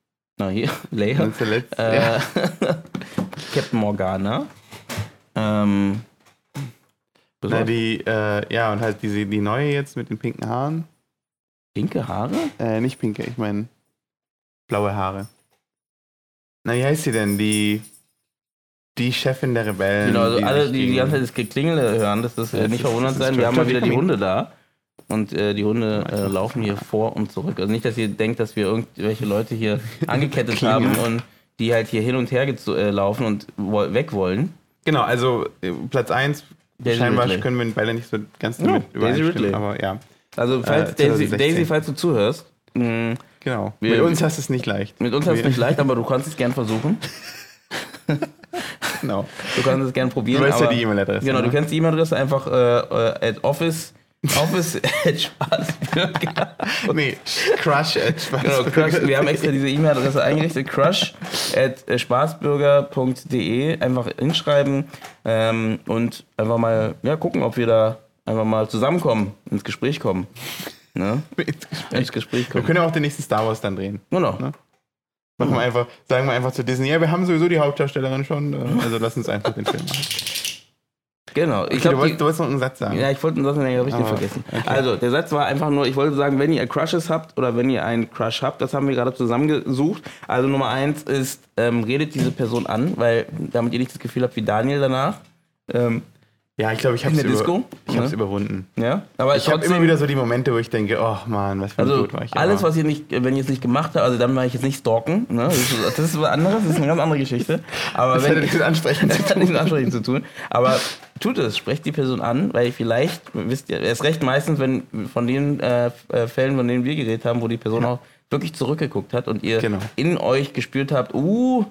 Na hier, Leia. Der letzte, ja. Äh, Captain Morgana. Ähm, Na, die, äh, ja, und halt diese, die neue jetzt mit den pinken Haaren. pinke Haare? Äh, nicht pinke, ich meine blaue Haare. Na, wie heißt sie denn? Die, die Chefin der Rebellen. Genau, also alle, sich die die ganze Zeit das Geklingel hören, das ist äh, Das nicht ist- verwundert sein. Wir haben mal wieder die. Hunde da. Und äh, die Hunde äh, laufen hier vor und zurück. Also nicht, dass ihr denkt, dass wir irgendwelche Leute hier angekettet haben und die halt hier hin und her äh, laufen und wo weg wollen. Genau, also äh, Platz 1, Daisy scheinbar Ridley. können wir beide nicht so ganz damit Daisy übereinstimmen, aber ja, Also falls Äh, Daisy, 2016. Daisy, falls du zuhörst, mh, genau. Wir- Mit uns hast du es nicht leicht. mit uns hast du es nicht leicht, aber du kannst es gern versuchen. Genau. Du kannst es gern Du probieren. weißt ja die E-Mail-Adresse. Genau, ne? du kennst die E-Mail-Adresse einfach äh, äh, at office, office at Spaßbürger. Nee, Crush at Spaß. Genau, crush, wir haben extra diese E-Mail-Adresse eingerichtet, crush at spaßbürger.de. Einfach hinschreiben ähm, und einfach mal ja, gucken, ob wir da einfach mal zusammenkommen, ins Gespräch kommen. Ne? Ins Gespräch Wir kommen. können auch den nächsten Star Wars dann drehen. Genau. Ne? Machen wir einfach, sagen wir einfach zu Disney, ja, wir haben sowieso die Hauptdarstellerin schon, äh, also lass uns einfach den Film machen. Genau. Ich Okay, glaub, du, die- wolltest, du wolltest noch einen Satz sagen. Ja, ich wollte einen Satz sagen, habe ich den Aber, vergessen. okay. Also, der Satz war einfach nur, ich wollte sagen, wenn ihr Crushes habt oder wenn ihr einen Crush habt, das haben wir gerade zusammengesucht. Also Nummer eins ist, ähm, redet diese Person an, weil damit ihr nicht das Gefühl habt wie Daniel danach. Ähm, Ja, ich glaube, ich habe es über, ich hab's ne? überwunden. Ja, aber Ich habe immer wieder so die Momente, wo ich denke, oh Mann, was für ein also Blut war ich. alles, was ihr nicht, wenn ihr es nicht gemacht habt, also dann war ich jetzt nicht stalken. Ne? Das, ist, das ist was anderes, das ist eine ganz andere Geschichte. Aber das wenn, hätte nichts mit Ansprechen zu hat nichts mit Ansprechen zu tun. Aber tut es, sprecht die Person an, weil vielleicht, wisst ihr, erst recht meistens, wenn von den äh, äh, Fällen, von denen wir geredet haben, wo die Person auch wirklich zurückgeguckt hat und ihr Genau. in euch gespürt habt, uh,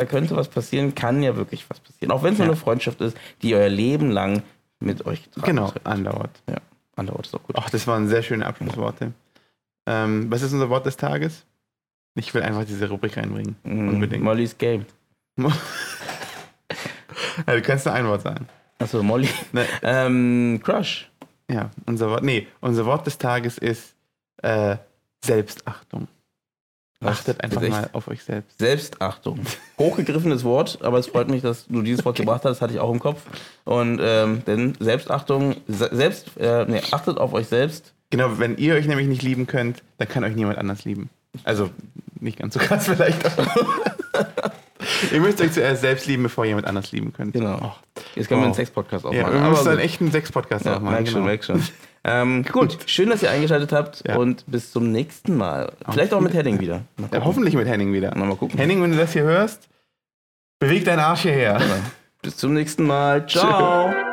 da könnte was passieren, kann ja wirklich was passieren. Auch wenn es nur Ja. eine Freundschaft ist, die euer Leben lang mit euch getragen Genau, trägt. andauert. Ja, andauert ist auch gut. Ach, das waren sehr schöne Abschlussworte. Ähm, was ist unser Wort des Tages? Ich will einfach diese Rubrik reinbringen. Mm, unbedingt. Mollys Game. Ja, du kannst nur ein Wort sagen. Achso, Molly. Ne, Ähm, Crush. ja, unser Wort, nee, unser Wort des Tages ist äh, Selbstachtung. Achtet einfach mal auf euch selbst. Selbstachtung. Hochgegriffenes Wort, aber es freut mich, dass du dieses Wort gebracht hast, das hatte ich auch im Kopf. Und ähm, denn Selbstachtung, se selbst, äh, nee, achtet auf euch selbst. Genau, wenn ihr euch nämlich nicht lieben könnt, dann kann euch niemand anders lieben. Also nicht ganz so krass vielleicht. aber- ihr müsst euch zuerst selbst lieben, bevor ihr jemand anders lieben könnt. Genau. Oh. Jetzt können wir einen Oh. Sex-Podcast Ja, aufmachen. wir aber müssen echt einen Sex-Podcast ja, auch machen. merk schon, genau. merk schon. ähm, gut, schön, dass ihr eingeschaltet habt Ja. und bis zum nächsten Mal. Vielleicht auch mit Heading wieder. Ja, hoffentlich mit Henning wieder. Mal gucken. Henning, wenn du das hier hörst, beweg deinen Arsch hierher. Bis zum nächsten Mal. Ciao.